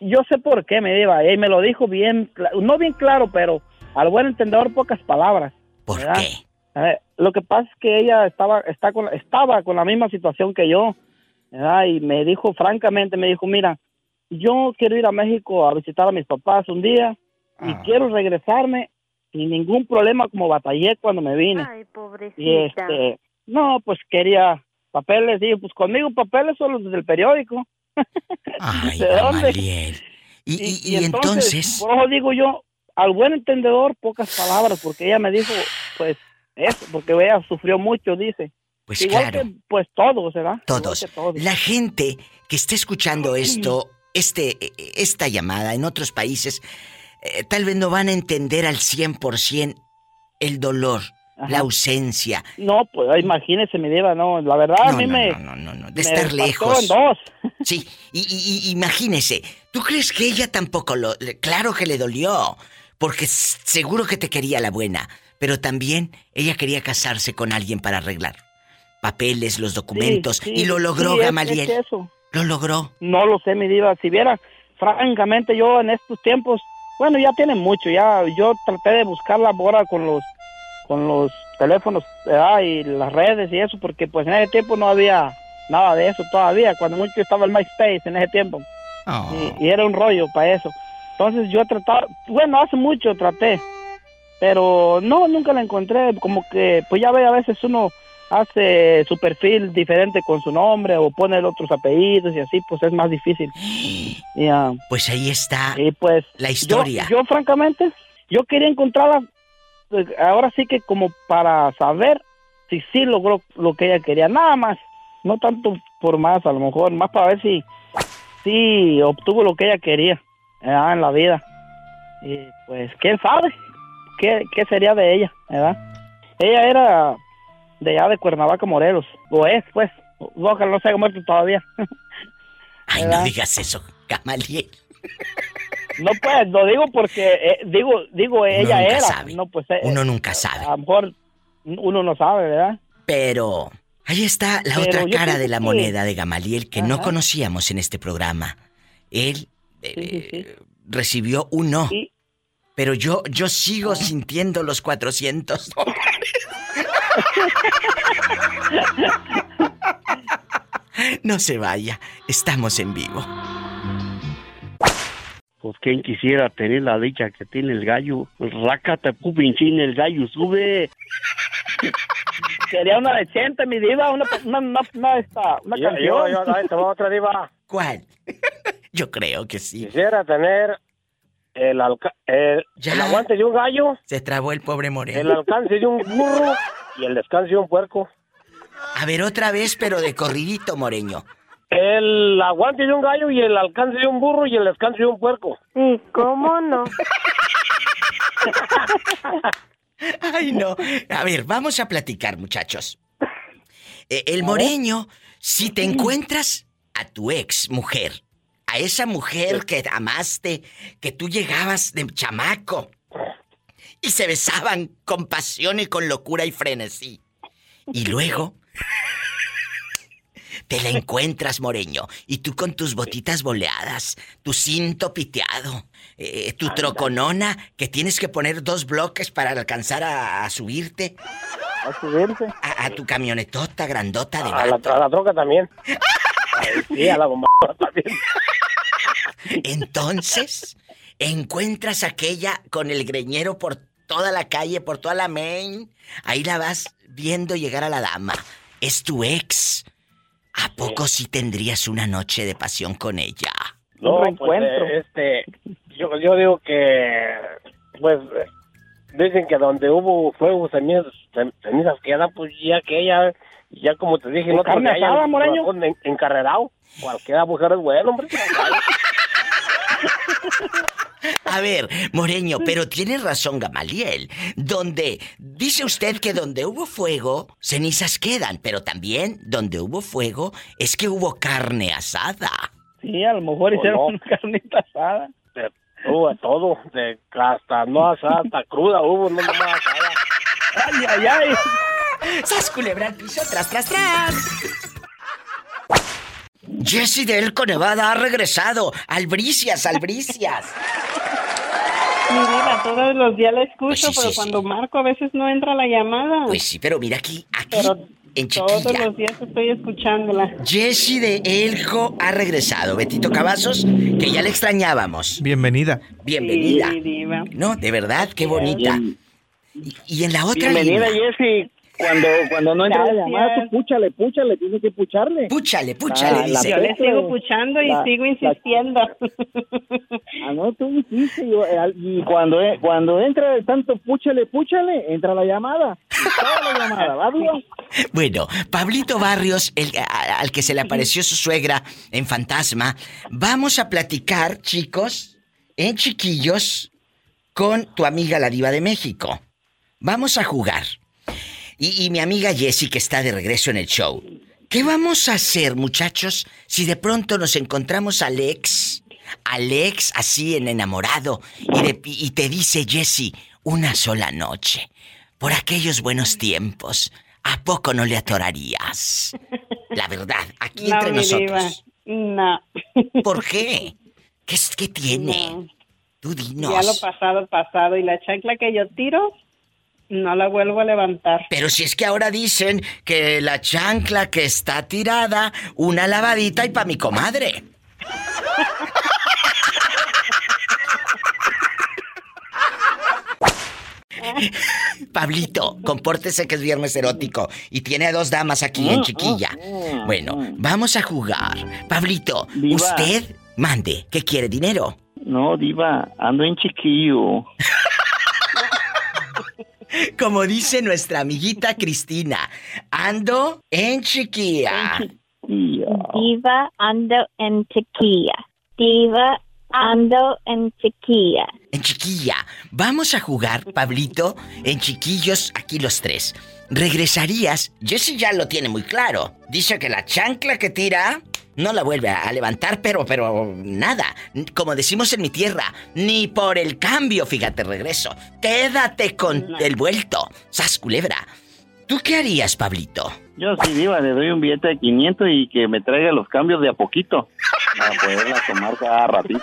Yo sé por qué, me diva. Y me lo dijo bien, no bien claro, pero al buen entendedor pocas palabras.
¿Por
qué? lo que pasa es que ella estaba, está con, estaba con la misma situación que yo. ¿verdad? Y me dijo, francamente, me dijo, mira, yo quiero ir a México a visitar a mis papás un día y quiero regresarme sin ningún problema como batallé cuando me vine.
Ay, pobrecita.
Y este, no, pues quería papeles, digo, pues conmigo papeles son los del periódico.
Ay,
¿De dónde?
Y, y- y entonces,
por eso digo yo, al buen entendedor, pocas palabras, porque ella me dijo, pues, eso, porque ella sufrió mucho, dice.
Pues
Igual
claro.
que, pues, todos, ¿verdad?
todos, la gente que esté escuchando esto, este, esta llamada en otros países, eh, tal vez no van a entender al 100% el dolor, la ausencia,
No, pues, imagínese, mi diva, no, la verdad, a
No,
mí
no,
me...
no, no, no, de
me
estar lejos.
en dos.
Sí, y, y- y imagínese, ¿tú crees que ella tampoco lo... Claro que le dolió, porque seguro que te quería la buena, pero también ella quería casarse con alguien para arreglar papeles, los documentos,
Sí,
y lo
sí,
logró
es-
Gamaliel.
es eso.
Lo logró.
No lo sé, mi diva. Si viera, francamente, yo en estos tiempos, bueno, ya tiene mucho, ya yo traté de buscarla ahora con los con los teléfonos ¿verdad? y las redes y eso, porque pues en ese tiempo no había nada de eso todavía, cuando mucho estaba el MySpace en ese tiempo. Y, y era un rollo para eso. Entonces yo trataba, bueno, hace mucho traté, pero no, nunca la encontré, como que, pues ya ve, a veces uno hace su perfil diferente con su nombre o pone otros apellidos y así, pues es más difícil. Y, ah,
Pues ahí está
y pues
la
yo-
historia.
Yo, francamente, yo quería encontrarla ahora sí que como para saber si sí logró lo que ella quería, nada más, no tanto por más, a lo mejor, más para ver si sí obtuvo lo que ella quería ¿verdad? en la vida. Y pues, ¿quién sabe qué, qué sería de ella, verdad? Ella era de allá de Cuernavaca, Morelos, o es, pues, ojalá no se haya muerto todavía.
Ay, no digas eso, Gamaliel.
No, pues, lo digo porque, eh, digo, digo, ella
nunca
era.
sabe.
No, pues, eh,
Uno nunca sabe.
A lo mejor uno no sabe, ¿verdad?
Pero ahí está la
Pero
otra cara de la
que-
moneda de Gamaliel que no conocíamos en este programa. Él eh, recibió un no. Pero yo, yo sigo sintiendo los 400 dólares. No se vaya, estamos en vivo.
Pues quien quisiera tener la dicha que tiene el gallo. Rácate, pupinchín, el gallo sube.
Sería una decente, mi diva, una, una, una, una, esta, una
Yo,
canción.
yo, yo, ahí te va otra diva.
¿Cuál? Yo creo que sí.
Quisiera tener el, alca- el,
Ya.
el aguante de un gallo,
Se trabó el pobre
el
Moreno.
alcance de un burro y el descanso de un puerco.
A ver, otra vez, pero de corridito, Moreño.
El aguante de un gallo y el alcance de un burro y el descanso de un puerco.
¿Y cómo no?
Ay, no. A ver, vamos a platicar, muchachos. Eh, el moreño, si te encuentras a tu ex mujer, a esa mujer que amaste, que tú llegabas de chamaco, y se besaban con pasión y con locura y frenesí, y luego te la encuentras, moreño, y tú con tus botitas boleadas, tu cinto piteado, eh, tu troconona, que tienes que poner dos bloques para alcanzar a, a subirte.
A subirse.
A, a tu camionetota grandota de
A la,
vato.
a la troca también. Ay, sí, a la bomba también.
Entonces, encuentras aquella con el greñero por toda la calle, por toda la main. Ahí la vas viendo llegar a la dama. Es tu ex. ¿A poco sí tendrías una noche de pasión con ella?
No, pues, eh, este, yo, yo digo que, pues, dicen que donde hubo fuego, cenizas, cen- cenizas quedan, pues ya que ella, ya como te dije,
¿Con
no
carne asada, Moreño?
En, encarrerado. Cualquiera mujer es bueno, hombre.
A ver, Moreño, pero tiene razón Gamaliel. Donde dice usted que donde hubo fuego, cenizas quedan, pero también donde hubo fuego es que hubo carne asada.
Sí, a lo mejor
O
hicieron
no.
una carnita asada.
De, hubo todo, de hasta no asada, hasta cruda hubo, no nomás asada.
Ay, ay, ay.
¡Sas culebra al piso, tras, tras, tras! Jesse de Elco, Nevada ha regresado. Albricias, albricias.
Mi vida, todos los días la escucho,
Pues sí,
pero
sí,
cuando marco a veces no entra la llamada.
Pues sí, pero mira aquí, aquí,
Pero
en
todos
chiquilla.
los días estoy escuchándola.
Jesse de Elco ha regresado. Betito Cavazos, que ya le extrañábamos.
Bienvenida.
Bienvenida.
Sí, diva.
No, de verdad, qué bonita. Y, y en la otra
Bienvenida,
línea.
Jessy. Cuando, cuando no entra la llamada, tú púchale, púchale, tiene que pucharle.
Púchale, púchale,
La- la
dice.
Yo le sigo puchando y
la-
sigo
la-
insistiendo.
Ah, no, tú yo, eh, y cuando, eh, cuando entra el tanto púchale, púchale, entra la llamada. La llamada.
Bueno, Pablito Barrios, el, a- al que se le apareció su suegra en fantasma, vamos a platicar, chicos, en chiquillos, con tu amiga la diva de México. Vamos a jugar. Y, y mi amiga Jessie, que está de regreso en el show. ¿Qué vamos a hacer, muchachos, si de pronto nos encontramos al ex, al ex así en enamorado, y, de- y te dice Jessie, una sola noche, por aquellos buenos tiempos, ¿a poco no le atorarías? La verdad, aquí
no,
entre
mi diva.
nosotros.
No.
¿Por qué? ¿Qué, es- qué tiene?
No.
Tú dinos.
Ya lo pasado, pasado. Y la chancla que yo tiro, no la vuelvo a levantar.
Pero si es que ahora dicen que la chancla que está tirada, una lavadita y pa' mi comadre. Pablito, compórtese que es viernes erótico y tiene a dos damas aquí en chiquilla. Bueno, vamos a jugar. Pablito,
Diva.
usted mande. ¿Qué quiere? ¿Dinero?
No, Diva, ando en chiquillo.
Como dice nuestra amiguita Cristina, ando en chiquilla.
Diva ando en chiquilla. Diva ando en chiquilla.
En chiquilla. Vamos a jugar, Pablito, en chiquillos, aquí los tres. Regresarías, Jesse ya lo tiene muy claro. Dice que la chancla que tira no la vuelve a levantar, pero, pero nada. Como decimos en mi tierra, ni por el cambio, fíjate, regreso. Quédate con el vuelto. Sas culebra. ¿Tú qué harías, Pablito?
Yo sí, Diva, le doy un billete de 500 y que me traiga los cambios de a poquito. Para poderla tomar cada ratito.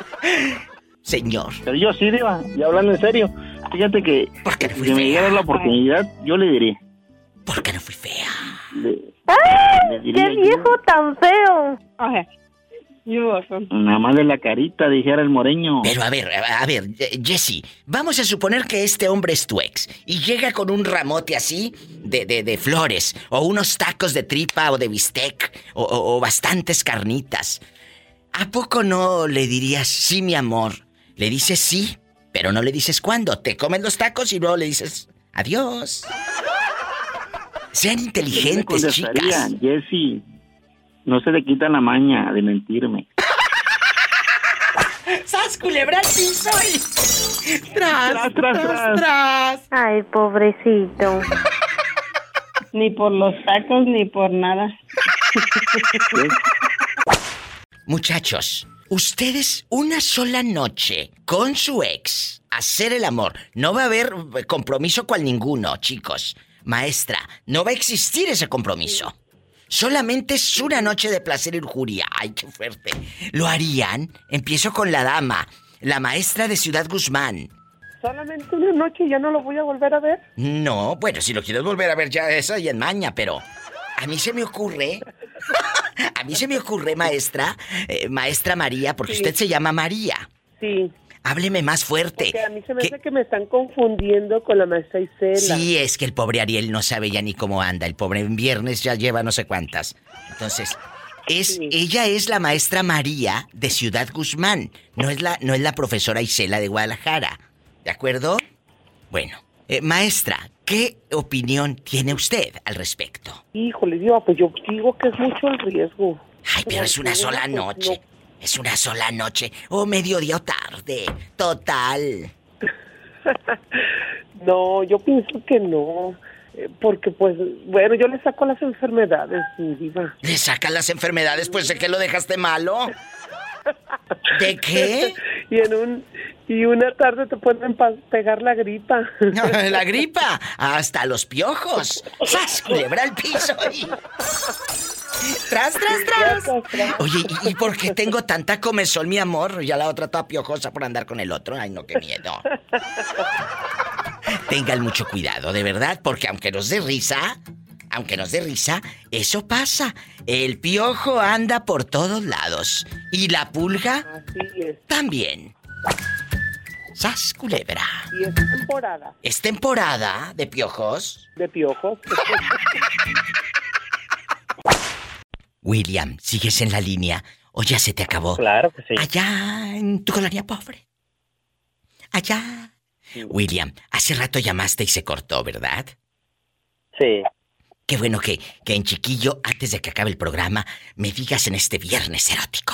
Señor.
Pero yo sí, Diva, y hablando en serio, fíjate que si me diera la oportunidad, yo le diría.
¿Por qué no fui fea?
¡Ay!
¡Qué viejo tan feo!
Nada más de la carita, dijera el moreño.
Pero a ver, a ver, Jesse, vamos a suponer que este hombre es tu ex y llega con un ramote así de, de- de flores o unos tacos de tripa o de bistec o, o- o bastantes carnitas. ¿A poco no le dirías sí, mi amor? Le dices sí, pero no le dices cuándo. Te comen los tacos y luego le dices adiós. Sean inteligentes,
le
chicas.
Jessy, no se le quita la maña de mentirme.
¡Sas, culebra al piso y... Tras,
tras, tras,
tras.
Ay, pobrecito.
Ni por los tacos ni por nada.
Muchachos, ustedes una sola noche con su ex, hacer el amor. No va a haber compromiso cual ninguno, chicos. Maestra, no va a existir ese compromiso. Solamente es una noche de placer y lujuria. Ay, qué fuerte. ¿Lo harían? Empiezo con la dama, la maestra de Ciudad Guzmán.
Solamente una noche y ya no lo voy a volver a ver.
No, bueno, si lo quieres volver a ver ya es ahí en maña, pero a mí se me ocurre, a mí se me ocurre, maestra, eh, maestra María, porque
Sí.
usted se llama María.
Sí.
Hábleme más fuerte.
Porque a mí se me hace que me están confundiendo con la maestra Isela.
Sí, es que el pobre Ariel no sabe ya ni cómo anda. El pobre en viernes ya lleva no sé cuántas. Entonces, es, ella es la maestra María de Ciudad Guzmán. No es la, no es la profesora Isela de Guadalajara. ¿De acuerdo? Bueno, eh, maestra, ¿qué opinión tiene usted al respecto?
Híjole, Dios, pues yo digo que es mucho el riesgo.
Ay, pero es una sola
pues,
noche. Es una sola noche. O mediodía o tarde. Total.
No, yo pienso que no. eh, Porque, pues, bueno, yo le saco las enfermedades, mi diva.
¿Le sacan las enfermedades? Pues de qué lo dejaste malo. ¿De qué?
y en un y una tarde te pueden pegar la gripa.
La gripa. Hasta los piojos. ¡Sas! Culebra al piso. y- Tras, tras, tras. Oye, ¿y, y por qué tengo tanta comezón, mi amor? Ya la otra toda piojosa por andar con el otro. Ay, no, qué miedo. Tengan mucho cuidado, de verdad, porque aunque nos dé risa, aunque nos dé risa, eso pasa. El piojo anda por todos lados. Y la pulga también. ¡Sas, culebra!
Y es temporada
¿Es temporada de piojos?
de piojos.
William, ¿sigues en la línea? ¿O ya se te acabó?
Claro que sí.
Allá en tu colonia pobre. Allá. William, hace rato llamaste y se cortó, ¿verdad?
Sí.
Qué bueno que, que en chiquillo, antes de que acabe el programa, me digas en este viernes erótico.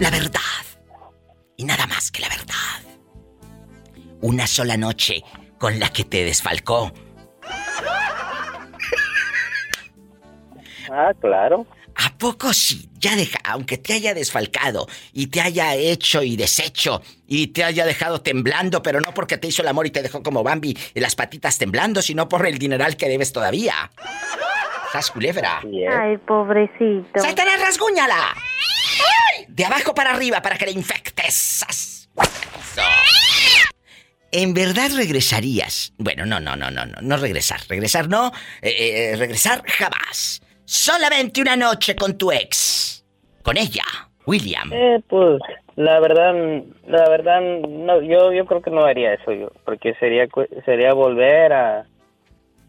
La verdad. Y nada más que la verdad. Una sola noche con la que te desfalcó.
Ah, claro.
¿A poco sí? Ya deja, aunque te haya desfalcado y te haya hecho y deshecho y te haya dejado temblando, pero no porque te hizo el amor y te dejó como Bambi las patitas temblando, sino por el dineral que debes todavía. ¿Estás culebra?
Ay, pobrecito.
¡Satanás, rasguñala! ¡Ay! De abajo para arriba para que le infectes. ¡Sas! ¿En verdad regresarías? Bueno, no, no, no, no, no, no regresar. Regresar no, eh, eh, regresar jamás. Solamente una noche con tu ex. Con ella, William.
Eh, pues, la verdad, la verdad, no, yo, yo creo que no haría eso yo, porque sería, sería volver a,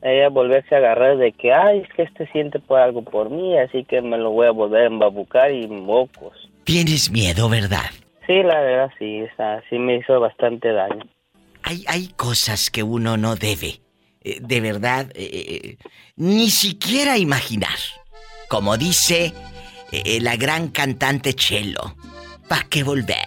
ella volverse a agarrar de que, ay, es que este siente por algo por mí, así que me lo voy a volver a embabucar y mocos.
Tienes miedo, ¿verdad?
Sí, la verdad, sí, sí me hizo bastante daño.
Hay, hay cosas que uno no debe, eh, de verdad, eh, ni siquiera imaginar. Como dice eh, la gran cantante Chelo, ¿para qué volver?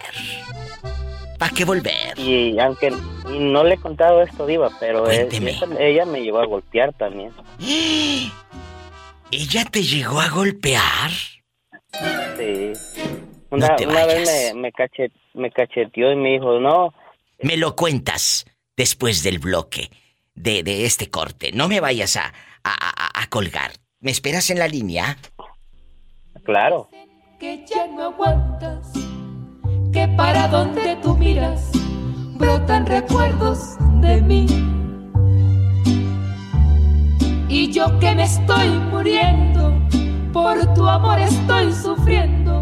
¿Para qué volver?
Y aunque y no le he contado esto, Diva, pero es- ella me llevó a golpear también.
¿Ella te llegó a golpear?
Sí. Una, una vez me, me, cachet- me cacheteó y me dijo, no,
Me lo cuentas después del bloque de, de este corte. No me vayas a, a, a- a colgar. ¿Me esperas en la línea?
claro.
que ya no aguantas, que para donde tú miras brotan recuerdos de mí. Y yo que me estoy muriendo, por tu amor estoy sufriendo,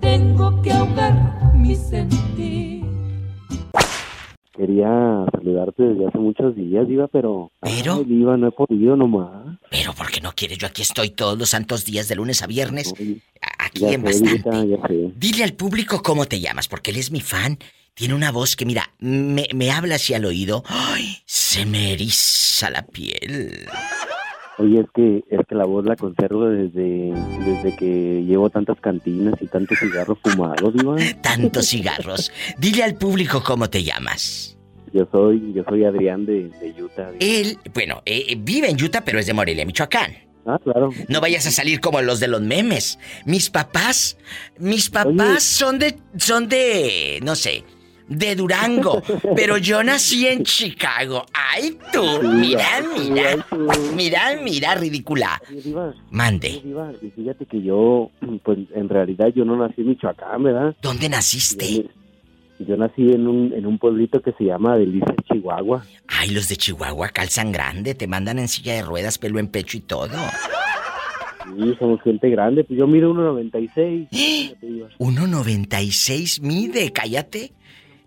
tengo que ahogar mi sentir.
Quería saludarte desde hace muchos días, Diva, pero...
¿Pero?
Ay, Diva, no he podido nomás.
Pero ¿por qué no quieres? Yo aquí estoy todos los santos días de lunes a viernes. Aquí en bastante.
Divita.
Dile al público cómo te llamas, porque él es mi fan. Tiene una voz que, mira, me, me habla así al oído. ¡Ay! Se me eriza la piel.
Oye, es que, es que la voz la conservo desde, desde que llevo tantas cantinas y tantos cigarros fumados, Diva.
Tantos cigarros. Dile al público cómo te llamas.
Yo soy, yo soy Adrián de, de Utah.
Él, bueno, eh, eh, vive en Utah, pero es de Morelia, Michoacán.
Ah, claro.
No vayas a salir como los de los memes. Mis papás, mis papás son de, son de, no sé, de Durango, pero yo nací en Chicago. Ay, tú, mira, mira, mira, mira, ridícula. Mande.
Fíjate que yo, pues en realidad yo no nací en Michoacán, ¿verdad?
¿Dónde naciste?
Yo, nací en un, en un pueblito que se llama Delicias, Chihuahua.
Ay, los de Chihuahua calzan grande, te mandan en silla de ruedas, pelo en pecho y todo.
Sí, somos gente grande. Pues yo mido 1.96.
1.96 mide, cállate.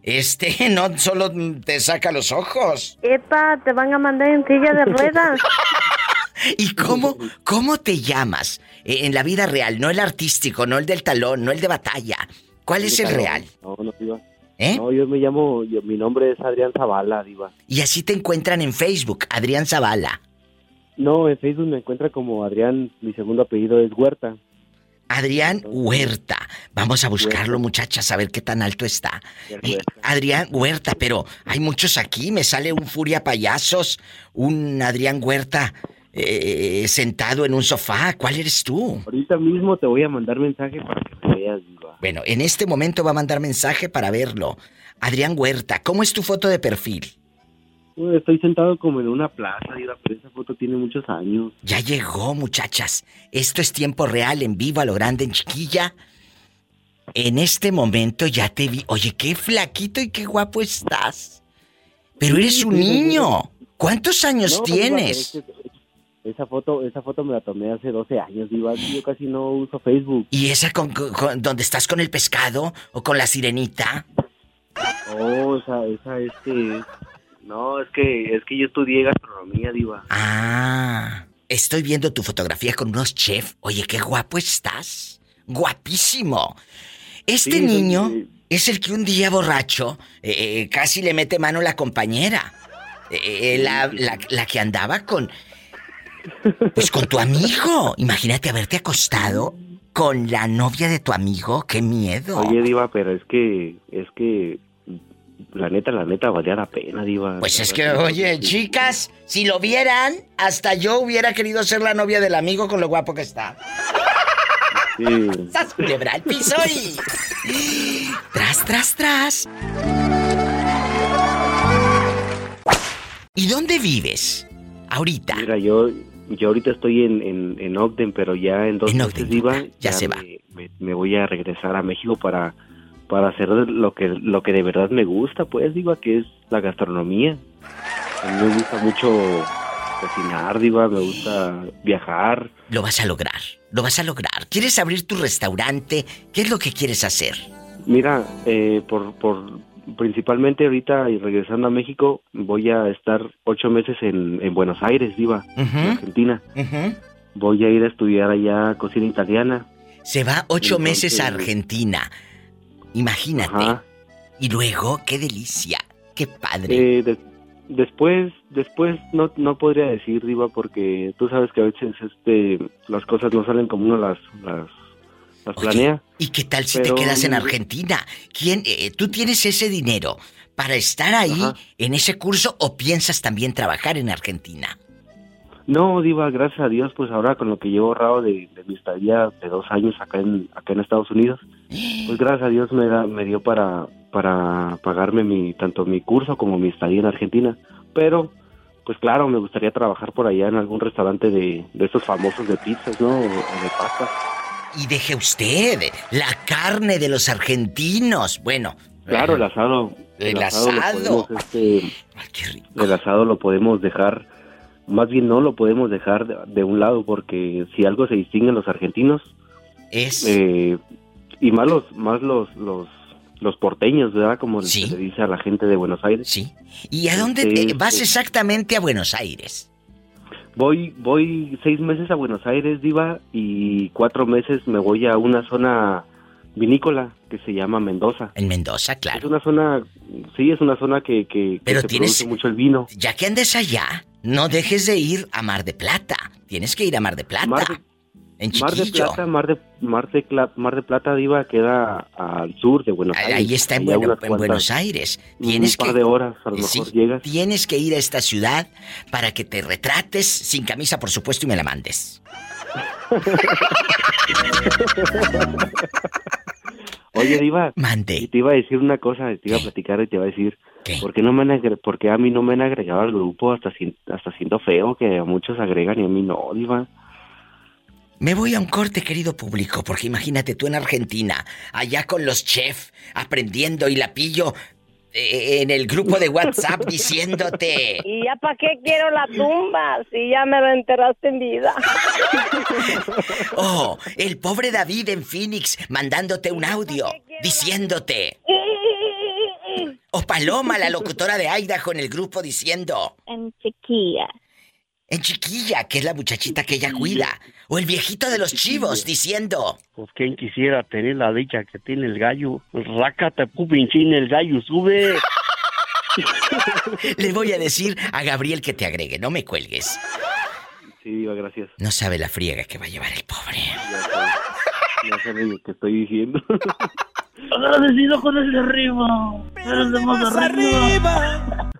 Este no solo te saca los ojos.
Epa, te van a mandar en silla de ruedas.
¿Y cómo, cómo te llamas? Eh, en la vida real, no el artístico, no el del talón, no el de batalla. ¿Cuál es el real?
No, no, Diva.
¿Eh?
No, yo me llamo, yo- mi nombre es Adrián Zavala, Diva.
Y así te encuentran en Facebook, Adrián Zavala.
No, en Facebook me encuentra como Adrián, mi segundo apellido es Huerta.
Adrián Huerta. Vamos a buscarlo, muchachas, a ver qué tan alto está. Eh, Adrián Huerta, pero hay muchos aquí. Me sale un Furia Payasos, un Adrián Huerta eh, sentado en un sofá. ¿Cuál eres tú?
Ahorita mismo te voy a mandar mensaje para que me veas, Diva.
Bueno, en este momento va a mandar mensaje para verlo. Adrián Huerta, ¿cómo es tu foto de perfil?
Estoy sentado como en una plaza, Diva, pero esa foto tiene muchos años.
Ya llegó, muchachas. Esto es tiempo real, en vivo, a lo grande, en chiquilla. En este momento ya te vi. Oye, qué flaquito y qué guapo estás. Pero eres un niño. ¿Cuántos años
No, Diva,
tienes?
es que Esa foto, esa foto me la tomé hace 12 años, Diva. Yo casi no uso Facebook.
¿Y esa con, con- con- donde estás con el pescado o con la sirenita?
Oh, esa, esa, este... No, es que, es que yo estudié gastronomía, Diva.
Ah, estoy viendo tu fotografía con unos chefs. Oye, qué guapo estás. Guapísimo. Este
Sí,
niño
sí.
es el que un día borracho eh, eh, casi le mete mano a la compañera. Eh, eh, la, la- la que andaba con... Pues con tu amigo. Imagínate haberte acostado con la novia de tu amigo. ¡Qué miedo!
Oye, Diva, pero es que, es que, la neta, la neta, valía la pena, Diva.
Pues es que, oye, chicas, si lo vieran, hasta yo hubiera querido ser la novia del amigo con lo guapo que está.
Sí.
¡Sas, culebra al piso y... Tras, tras, tras. ¿Y dónde vives? Ahorita.
Mira, yo, yo ahorita estoy en, en, en Ogden, pero ya en dos
En
meses, Diva,
ya se va.
Me, me- me voy a regresar a México para, para hacer lo que, lo que de verdad me gusta, pues, Diva, que es la gastronomía. A mí me gusta mucho cocinar, Diva, me gusta viajar.
Lo vas a lograr, lo vas a lograr. ¿Quieres abrir tu restaurante? ¿Qué es lo que quieres hacer?
Mira, eh, por, por principalmente ahorita y regresando a México, voy a estar ocho meses en, en Buenos Aires, Diva, en Argentina. Voy a ir a estudiar allá cocina italiana.
Se va ocho
Entonces-
meses a Argentina. Imagínate.
Ajá.
Y luego, qué delicia. Qué padre.
Eh, de- después, después no, no podría decir, Diva, porque tú sabes que a veces este, las cosas no salen como uno las, las, las planea.
¿Y qué tal si
pero-
te quedas en Argentina? ¿Quién, eh, ¿Tú tienes ese dinero para estar ahí en ese curso o piensas también trabajar en Argentina?
No, Diva, gracias a Dios, pues ahora con lo que llevo ahorrado de, de mi estadía de dos años acá en, acá en Estados Unidos, pues gracias a Dios me, da, me dio para, para pagarme mi, tanto mi curso como mi estadía en Argentina. Pero, pues claro, me gustaría trabajar por allá en algún restaurante de, de estos famosos de pizzas, ¿no? O, o de pastas.
Y deje usted la carne de los argentinos. Bueno.
Claro, el asado.
El asado.
podemos, este, El asado lo podemos dejar, más bien no lo podemos dejar de, de un lado, porque si algo se distingue en los argentinos,
es.
eh, y más los, más los, los, los porteños, ¿verdad? Como se le dice a la gente de Buenos Aires.
Sí. ¿Y a dónde
Este,
te- vas exactamente a Buenos Aires?
Voy, voy seis meses a Buenos Aires, Diva, y cuatro meses me voy a una zona vinícola que se llama Mendoza.
En Mendoza, claro.
Es una zona, sí, es una zona que, que, que
Pero
se produce mucho el vino.
Ya que andes allá, no dejes de ir a Mar de Plata. Tienes que ir a Mar de Plata.
Mar de-
en
Mar de. Plata, Mar de, Mar de, Mar de Plata, Diva, queda al sur de Buenos Aires.
Ahí está en, Bueno- Buenos Aires.
un par
que,
de horas, a lo mejor llegas.
Tienes que ir a esta ciudad para que te retrates sin camisa, por supuesto, y me la mandes.
Oye, Diva. Y te iba a decir una cosa, te iba a platicar y te iba a decir. ¿Por qué, no me han agre- por qué a mí no me han agregado al grupo hasta, sien- hasta siento feo que a muchos agregan y a mí no, Diva?
Me voy a un corte, querido público, porque imagínate tú en Argentina, allá con los chefs, aprendiendo y la pillo. Eh, en el grupo de WhatsApp diciéndote.
¿Y ya para qué quiero la tumba si ya me lo enterraste en vida?
Oh, el pobre David en Phoenix mandándote un audio diciéndote. O Paloma, la locutora de Idaho en el grupo diciendo.
En chiquilla.
En chiquilla, que es la muchachita que ella cuida. O el viejito de los chivos diciendo.
Pues quien quisiera tener la dicha que tiene el gallo. Rácate, pupinchín, el gallo sube.
Le voy a decir a Gabriel que te agregue, no me cuelgues.
Sí, Diva, gracias.
No sabe la friega que va a llevar el pobre.
Ya sabes lo que estoy diciendo.
Agradecido con ese arriba. De más arriba.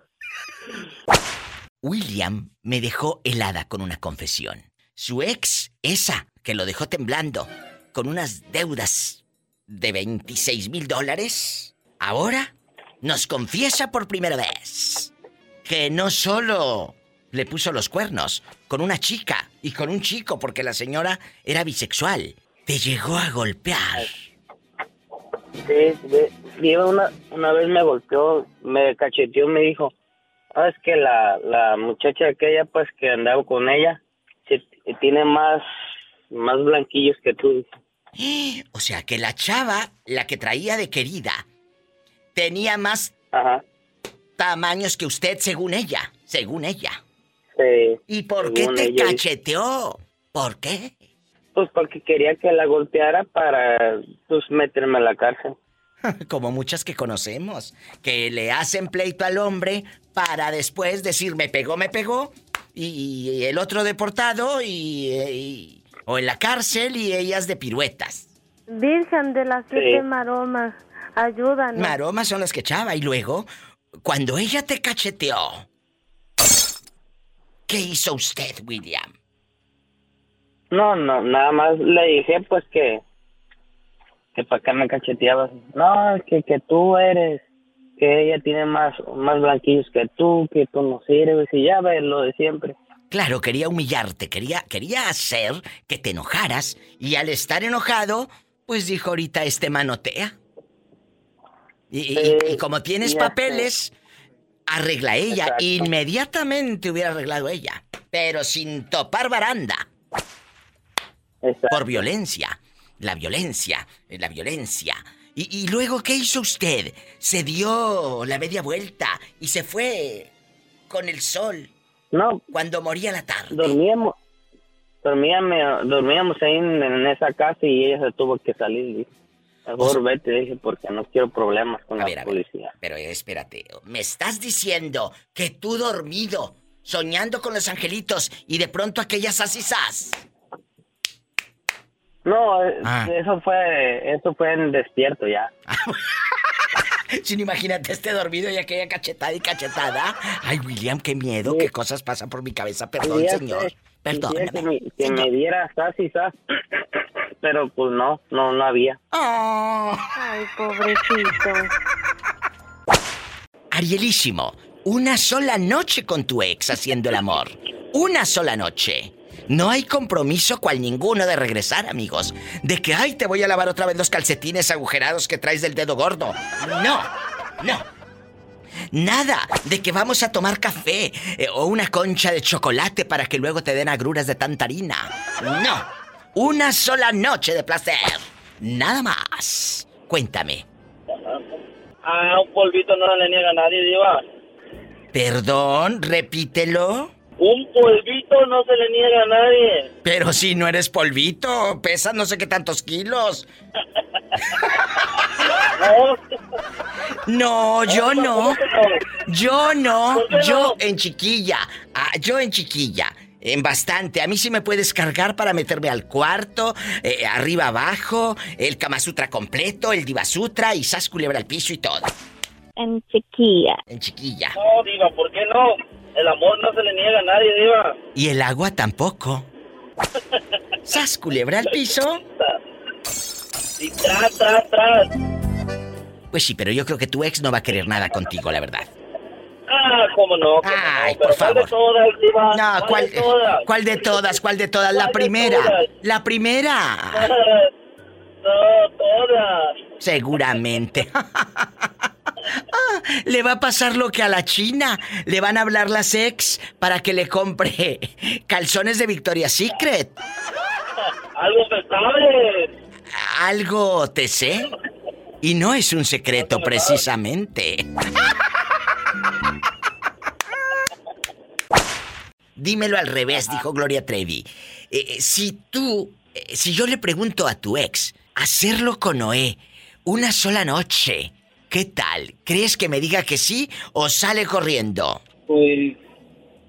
William me dejó helada con una confesión. Su ex, esa, que lo dejó temblando, con unas deudas de 26 mil dólares, ahora nos confiesa por primera vez que no solo le puso los cuernos con una chica y con un chico porque la señora era bisexual, te llegó a golpear.
Sí, una, una vez me golpeó, me cacheteó, me dijo, ah, es que la, la muchacha aquella, pues, que andaba con ella, sí, tiene más, más blanquillos que tú.
O sea que la chava, la que traía de querida, tenía más tamaños que usted según ella, según ella.
Sí.
¿Y por qué te
ella.
cacheteó? ¿Por qué?
Pues porque quería que la golpeara para, pues, meterme a la cárcel.
Como muchas que conocemos, que le hacen pleito al hombre para después decir me pegó, me pegó, y, y el otro deportado y, y- o en la cárcel y ellas de piruetas.
Virgen de las siete
Sí.
maromas, ayúdanos.
Maromas son las que echaba y luego, cuando ella te cacheteó, ¿qué hizo usted, William?
No, no, nada más le dije, pues, que, que para qué me cacheteabas. No, que, que tú eres, que ella tiene más, más blanquillos que tú, que tú no sirves, y ya ves lo de siempre.
Claro, quería humillarte, quería, quería hacer que te enojaras y al estar enojado, pues dijo ahorita este manotea. Y, y- y como tienes
ya sé.
papeles, arregla ella.
Exacto.
Inmediatamente hubiera arreglado ella, pero sin topar baranda. Por violencia. La violencia, eh, la violencia. Y, y luego, ¿qué hizo usted? Se dio la media vuelta y se fue con el sol.
No.
Cuando moría la tarde.
Dormíamos, dormíamos, dormíamos ahí en, en esa casa y ella se tuvo que salir. Mejor vete, dije, porque no quiero problemas con la policía.
Pero eh, espérate, me estás diciendo que tú dormido, soñando con los angelitos y de pronto aquellas asisas.
No,
Ah.
eso fue, eso fue en despierto ya.
Sin imagínate este dormido y aquella cachetada y cachetada. Ay, William, qué miedo, qué cosas pasan por mi cabeza. Perdón, señor. Perdóname.
Que me, que me diera sas y sas, pero pues no, no, no había.
Ay, pobrecito.
Arielísimo, una sola noche con tu ex haciendo el amor. Una sola noche. No hay compromiso cual ninguno de regresar, amigos. De que, ay, te voy a lavar otra vez los calcetines agujerados que traes del dedo gordo. No, no. Nada de que vamos a tomar café eh, o una concha de chocolate para que luego te den agruras de tanta harina. No. Una sola noche de placer. Nada más. Cuéntame.
Ah, un polvito no le niega a nadie, Diva.
Perdón, repítelo.
Un polvito no se le niega a nadie.
Pero si no eres polvito, pesas no sé qué tantos kilos. No, yo no. Yo no. Yo en chiquilla. Ah, yo en chiquilla. En bastante. A mí sí me puedes cargar para meterme al cuarto, eh, arriba abajo, el Kama Sutra completo, el Diva Sutra y sas culebra al piso y todo.
En chiquilla.
En chiquilla.
No, Diva, ¿por qué no? El amor no se le niega a nadie, Diva.
Y el agua tampoco. Sas culebra al piso.
Y tras, tras, tras.
Pues sí, pero yo creo que tu ex no va a querer nada contigo, la verdad.
Ah, cómo no, cómo
Ay,
no.
por
¿cuál de
favor.
todas, Diva?
No, ¿cuál,
de todas?
¿cuál de todas? ¿Cuál de todas? La primera. La primera.
No, todas.
Seguramente. Ah, le va a pasar lo que a la China. Le van a hablar las ex para que le compre calzones de Victoria's Secret.
Algo pesable.
Algo te sé. Y no es un secreto precisamente. Dímelo al revés, dijo Gloria Trevi. Eh, eh, si tú, eh, si yo le pregunto a tu ex, hacerlo con Noé una sola noche, ¿qué tal? ¿Crees que me diga que sí o sale corriendo?
Pues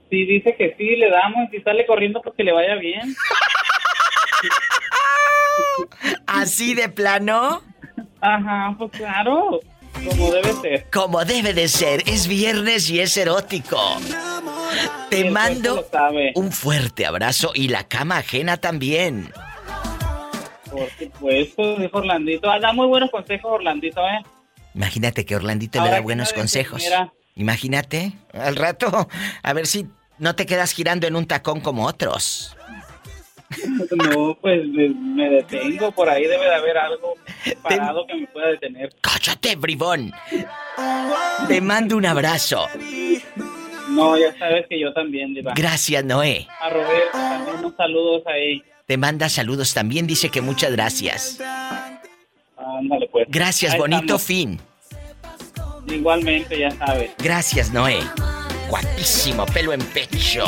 si dice que sí, le damos. Si sale corriendo, pues que le vaya bien.
¿Así de plano?
Ajá, pues claro. Como debe ser.
Como debe de ser. Es viernes y es erótico. Te mando un fuerte abrazo y la cama ajena también.
Por supuesto, dijo Orlandito. Ah, da muy buenos consejos, Orlandito, ¿eh?
Imagínate que Orlandito le da buenos consejos. Imagínate, al rato, a ver si no te quedas girando en un tacón como otros.
No, pues me, detengo. Por ahí debe de haber algo parado que me pueda detener.
¡Cállate, bribón! Te mando un abrazo.
No, ya sabes que yo también, Diva.
Gracias, Noé.
A Roberto también unos saludos ahí.
Te manda saludos también, dice que muchas gracias.
Ándale, pues.
Gracias, bonito fin.
Igualmente, ya sabes.
Gracias, Noé. Guapísimo, pelo en pecho.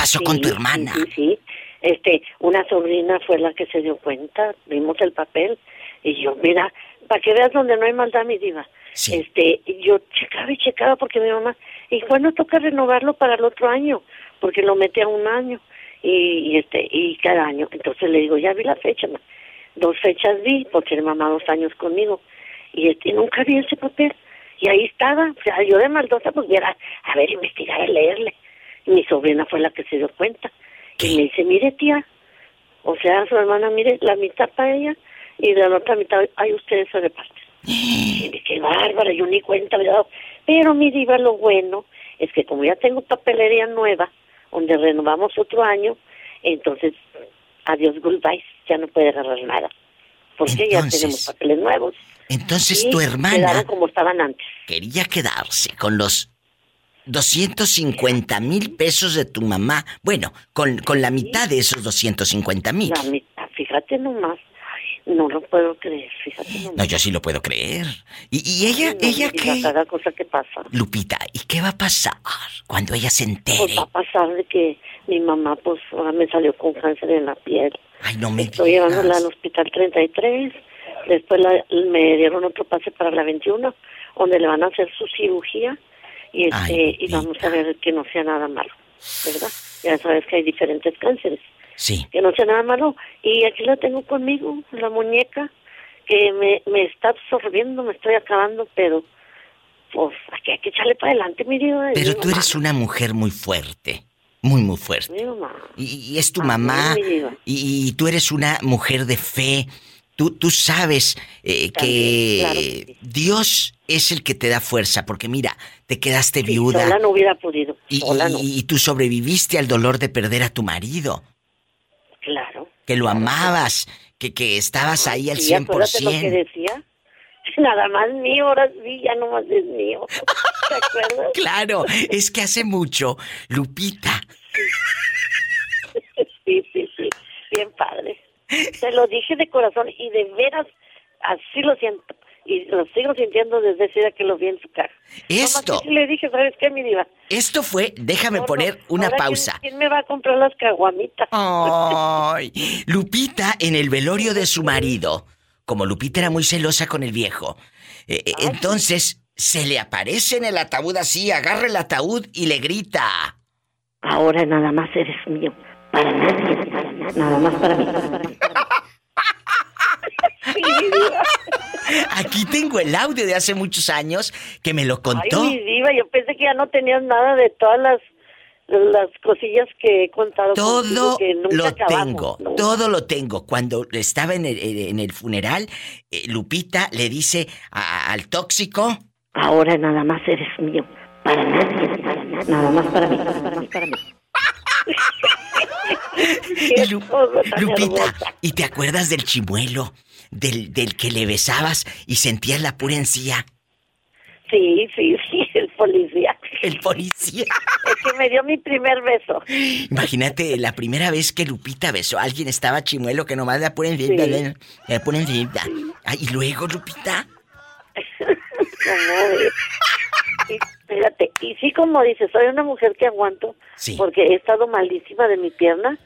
pasó con tu hermana?
Sí, sí, Este, una sobrina fue la que se dio cuenta, vimos el papel y yo, mira, para que veas donde no hay maldad, mi diva. Este, yo checaba y checaba porque mi mamá, y bueno, toca renovarlo para el otro año, porque lo mete a un año y, este y cada año. Entonces le digo, ya vi la fecha, dos fechas vi porque mi mamá dos años conmigo y este nunca vi ese papel y ahí estaba, o sea, yo de maldosa pues viera, a ver, investigar, leerle mi sobrina fue la que se dio cuenta. Y me dice, mire tía, o sea, su hermana, mire, la mitad para ella y de la otra mitad, hay ustedes se reparten. y dije, qué bárbara, yo ni cuenta me dado. Pero mi diva, lo bueno es que como ya tengo papelería nueva, donde renovamos otro año, entonces, adiós, goodbye, ya no puede agarrar nada. Porque ya tenemos papeles nuevos.
Entonces tu hermana...
como estaban antes.
Quería quedarse con los 250 mil pesos de tu mamá. Bueno, con, con la mitad de esos 250 mil.
La mitad, fíjate nomás. no lo puedo creer, fíjate nomás.
No, yo sí lo puedo creer. ¿Y, y ella, ella qué?
Cada cosa que pasa.
Lupita, ¿y qué va a pasar cuando ella se entere?
Pues va a pasar de que mi mamá, pues, ahora me salió con cáncer en la piel.
Ay, no me
Estoy llevándola al hospital 33. Después me dieron otro pase para la 21, donde le van a hacer su cirugía y este y vamos a ver que no sea nada malo, ¿verdad? Ya sabes que hay diferentes cánceres.
Sí.
Que no sea nada malo. Y aquí la tengo conmigo, la muñeca, que me, me está absorbiendo, me estoy acabando, pero pues aquí hay que echarle para adelante, mi Dios.
Pero tú eres una mujer muy fuerte. Muy, muy fuerte.
Mi mamá.
Y, es tu mamá. y, tú eres una mujer de fe. Tú, tú sabes eh, que Dios es el que te da fuerza, porque mira, te quedaste viuda.
Sola no hubiera podido.
Y, y, tú sobreviviste al dolor de perder a tu marido.
Claro.
Que lo amabas, que, que estabas ahí al 100%.
lo que decía? Nada más mío, ahora sí, ya no más es mío. ¿Te acuerdas?
claro, es que hace mucho, Lupita.
Sí, sí, sí, bien padre. Te lo dije de corazón y de veras, así lo siento. Y lo sigo sintiendo desde ese día que lo vi en su cara.
Esto.
le dije, ¿sabes qué, mi diva?
Esto fue, déjame poner una pausa.
¿quién, me va a comprar las caguamitas?
Ay, Lupita en el velorio de su marido. Como Lupita era muy celosa con el viejo. Eh, eh, entonces, se le aparece en el ataúd así, agarra el ataúd y le grita.
Ahora nada más eres mío. Para nadie, nada más para mí.
Aquí tengo el audio de hace muchos años que me lo contó.
Ay, mi diva, yo pensé que ya no tenías nada de todas las las cosillas que he contado.
Todo
que nunca
lo
acabamos,
tengo,
¿no?
todo lo tengo. Cuando estaba en el, en el funeral, eh, Lupita le dice a- al tóxico,
Ahora nada más eres mío. Para nadie, para nadie. Nada más para mí, nada más para mí.
Lu- Lupita. ¿y te acuerdas del chimuelo? Del, del que le besabas y sentías la pura encía.
Sí, sí, sí, el policía.
El policía.
El que me dio mi primer beso.
Imagínate, la primera vez que Lupita besó a alguien estaba chimuelo que nomás la pura encía.
Sí.
La pura encía. Ah, y luego, Lupita.
No. Y, fíjate, y sí, como dices, soy una mujer que aguanto.
Sí.
Porque he estado malísima de mi pierna.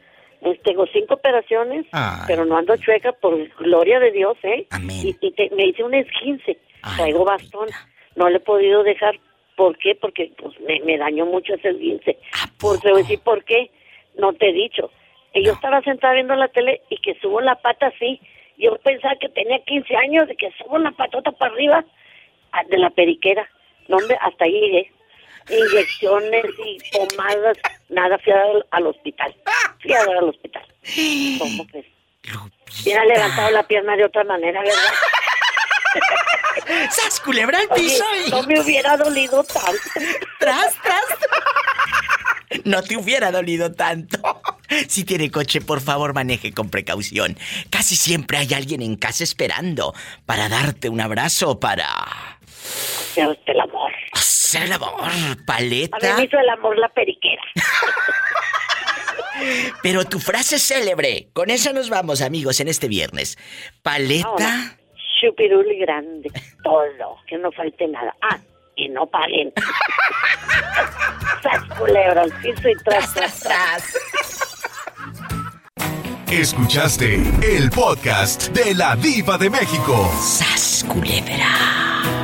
Eh, tengo cinco operaciones,
Ay.
pero no ando chueca por gloria de Dios, ¿eh?
Amén.
Y, y te- me hice un esquince. Traigo bastón. No le he podido dejar. ¿Por qué? Porque pues, me, me dañó mucho ese esguince. Por, te voy a decir por qué. No te he dicho. Que Yo estaba sentada viendo la tele y que subo la pata así. Yo pensaba que tenía 15 años de que subo la patota para arriba ah, de la periquera. No, hombre, hasta ahí llegué. Inyecciones y pomadas, nada, fui a dar al hospital. Fui a dar al hospital. ¿Cómo crees? Hubiera levantado la pierna de otra manera, ¿verdad?
¡Sas, culebra
Oye,
piso!
no me hubiera dolido tanto.
¡Tras, tras! No te hubiera dolido tanto. Si tiene coche, por favor, maneje con precaución. Casi siempre hay alguien en casa esperando para darte un abrazo para
Hacerte el amor.
Hacer el amor,
A mí
paleta.
me hizo el amor la periquera.
Pero tu frase célebre, con esa nos vamos, amigos, en este viernes. Paleta.
Ahora, chupiruli grande. Todo, que no falte nada. Ah, y no paguen. Sas culebra al piso y tras, tras, tras.
Escuchaste el podcast de la Diva de México.
¡Sas, culebra!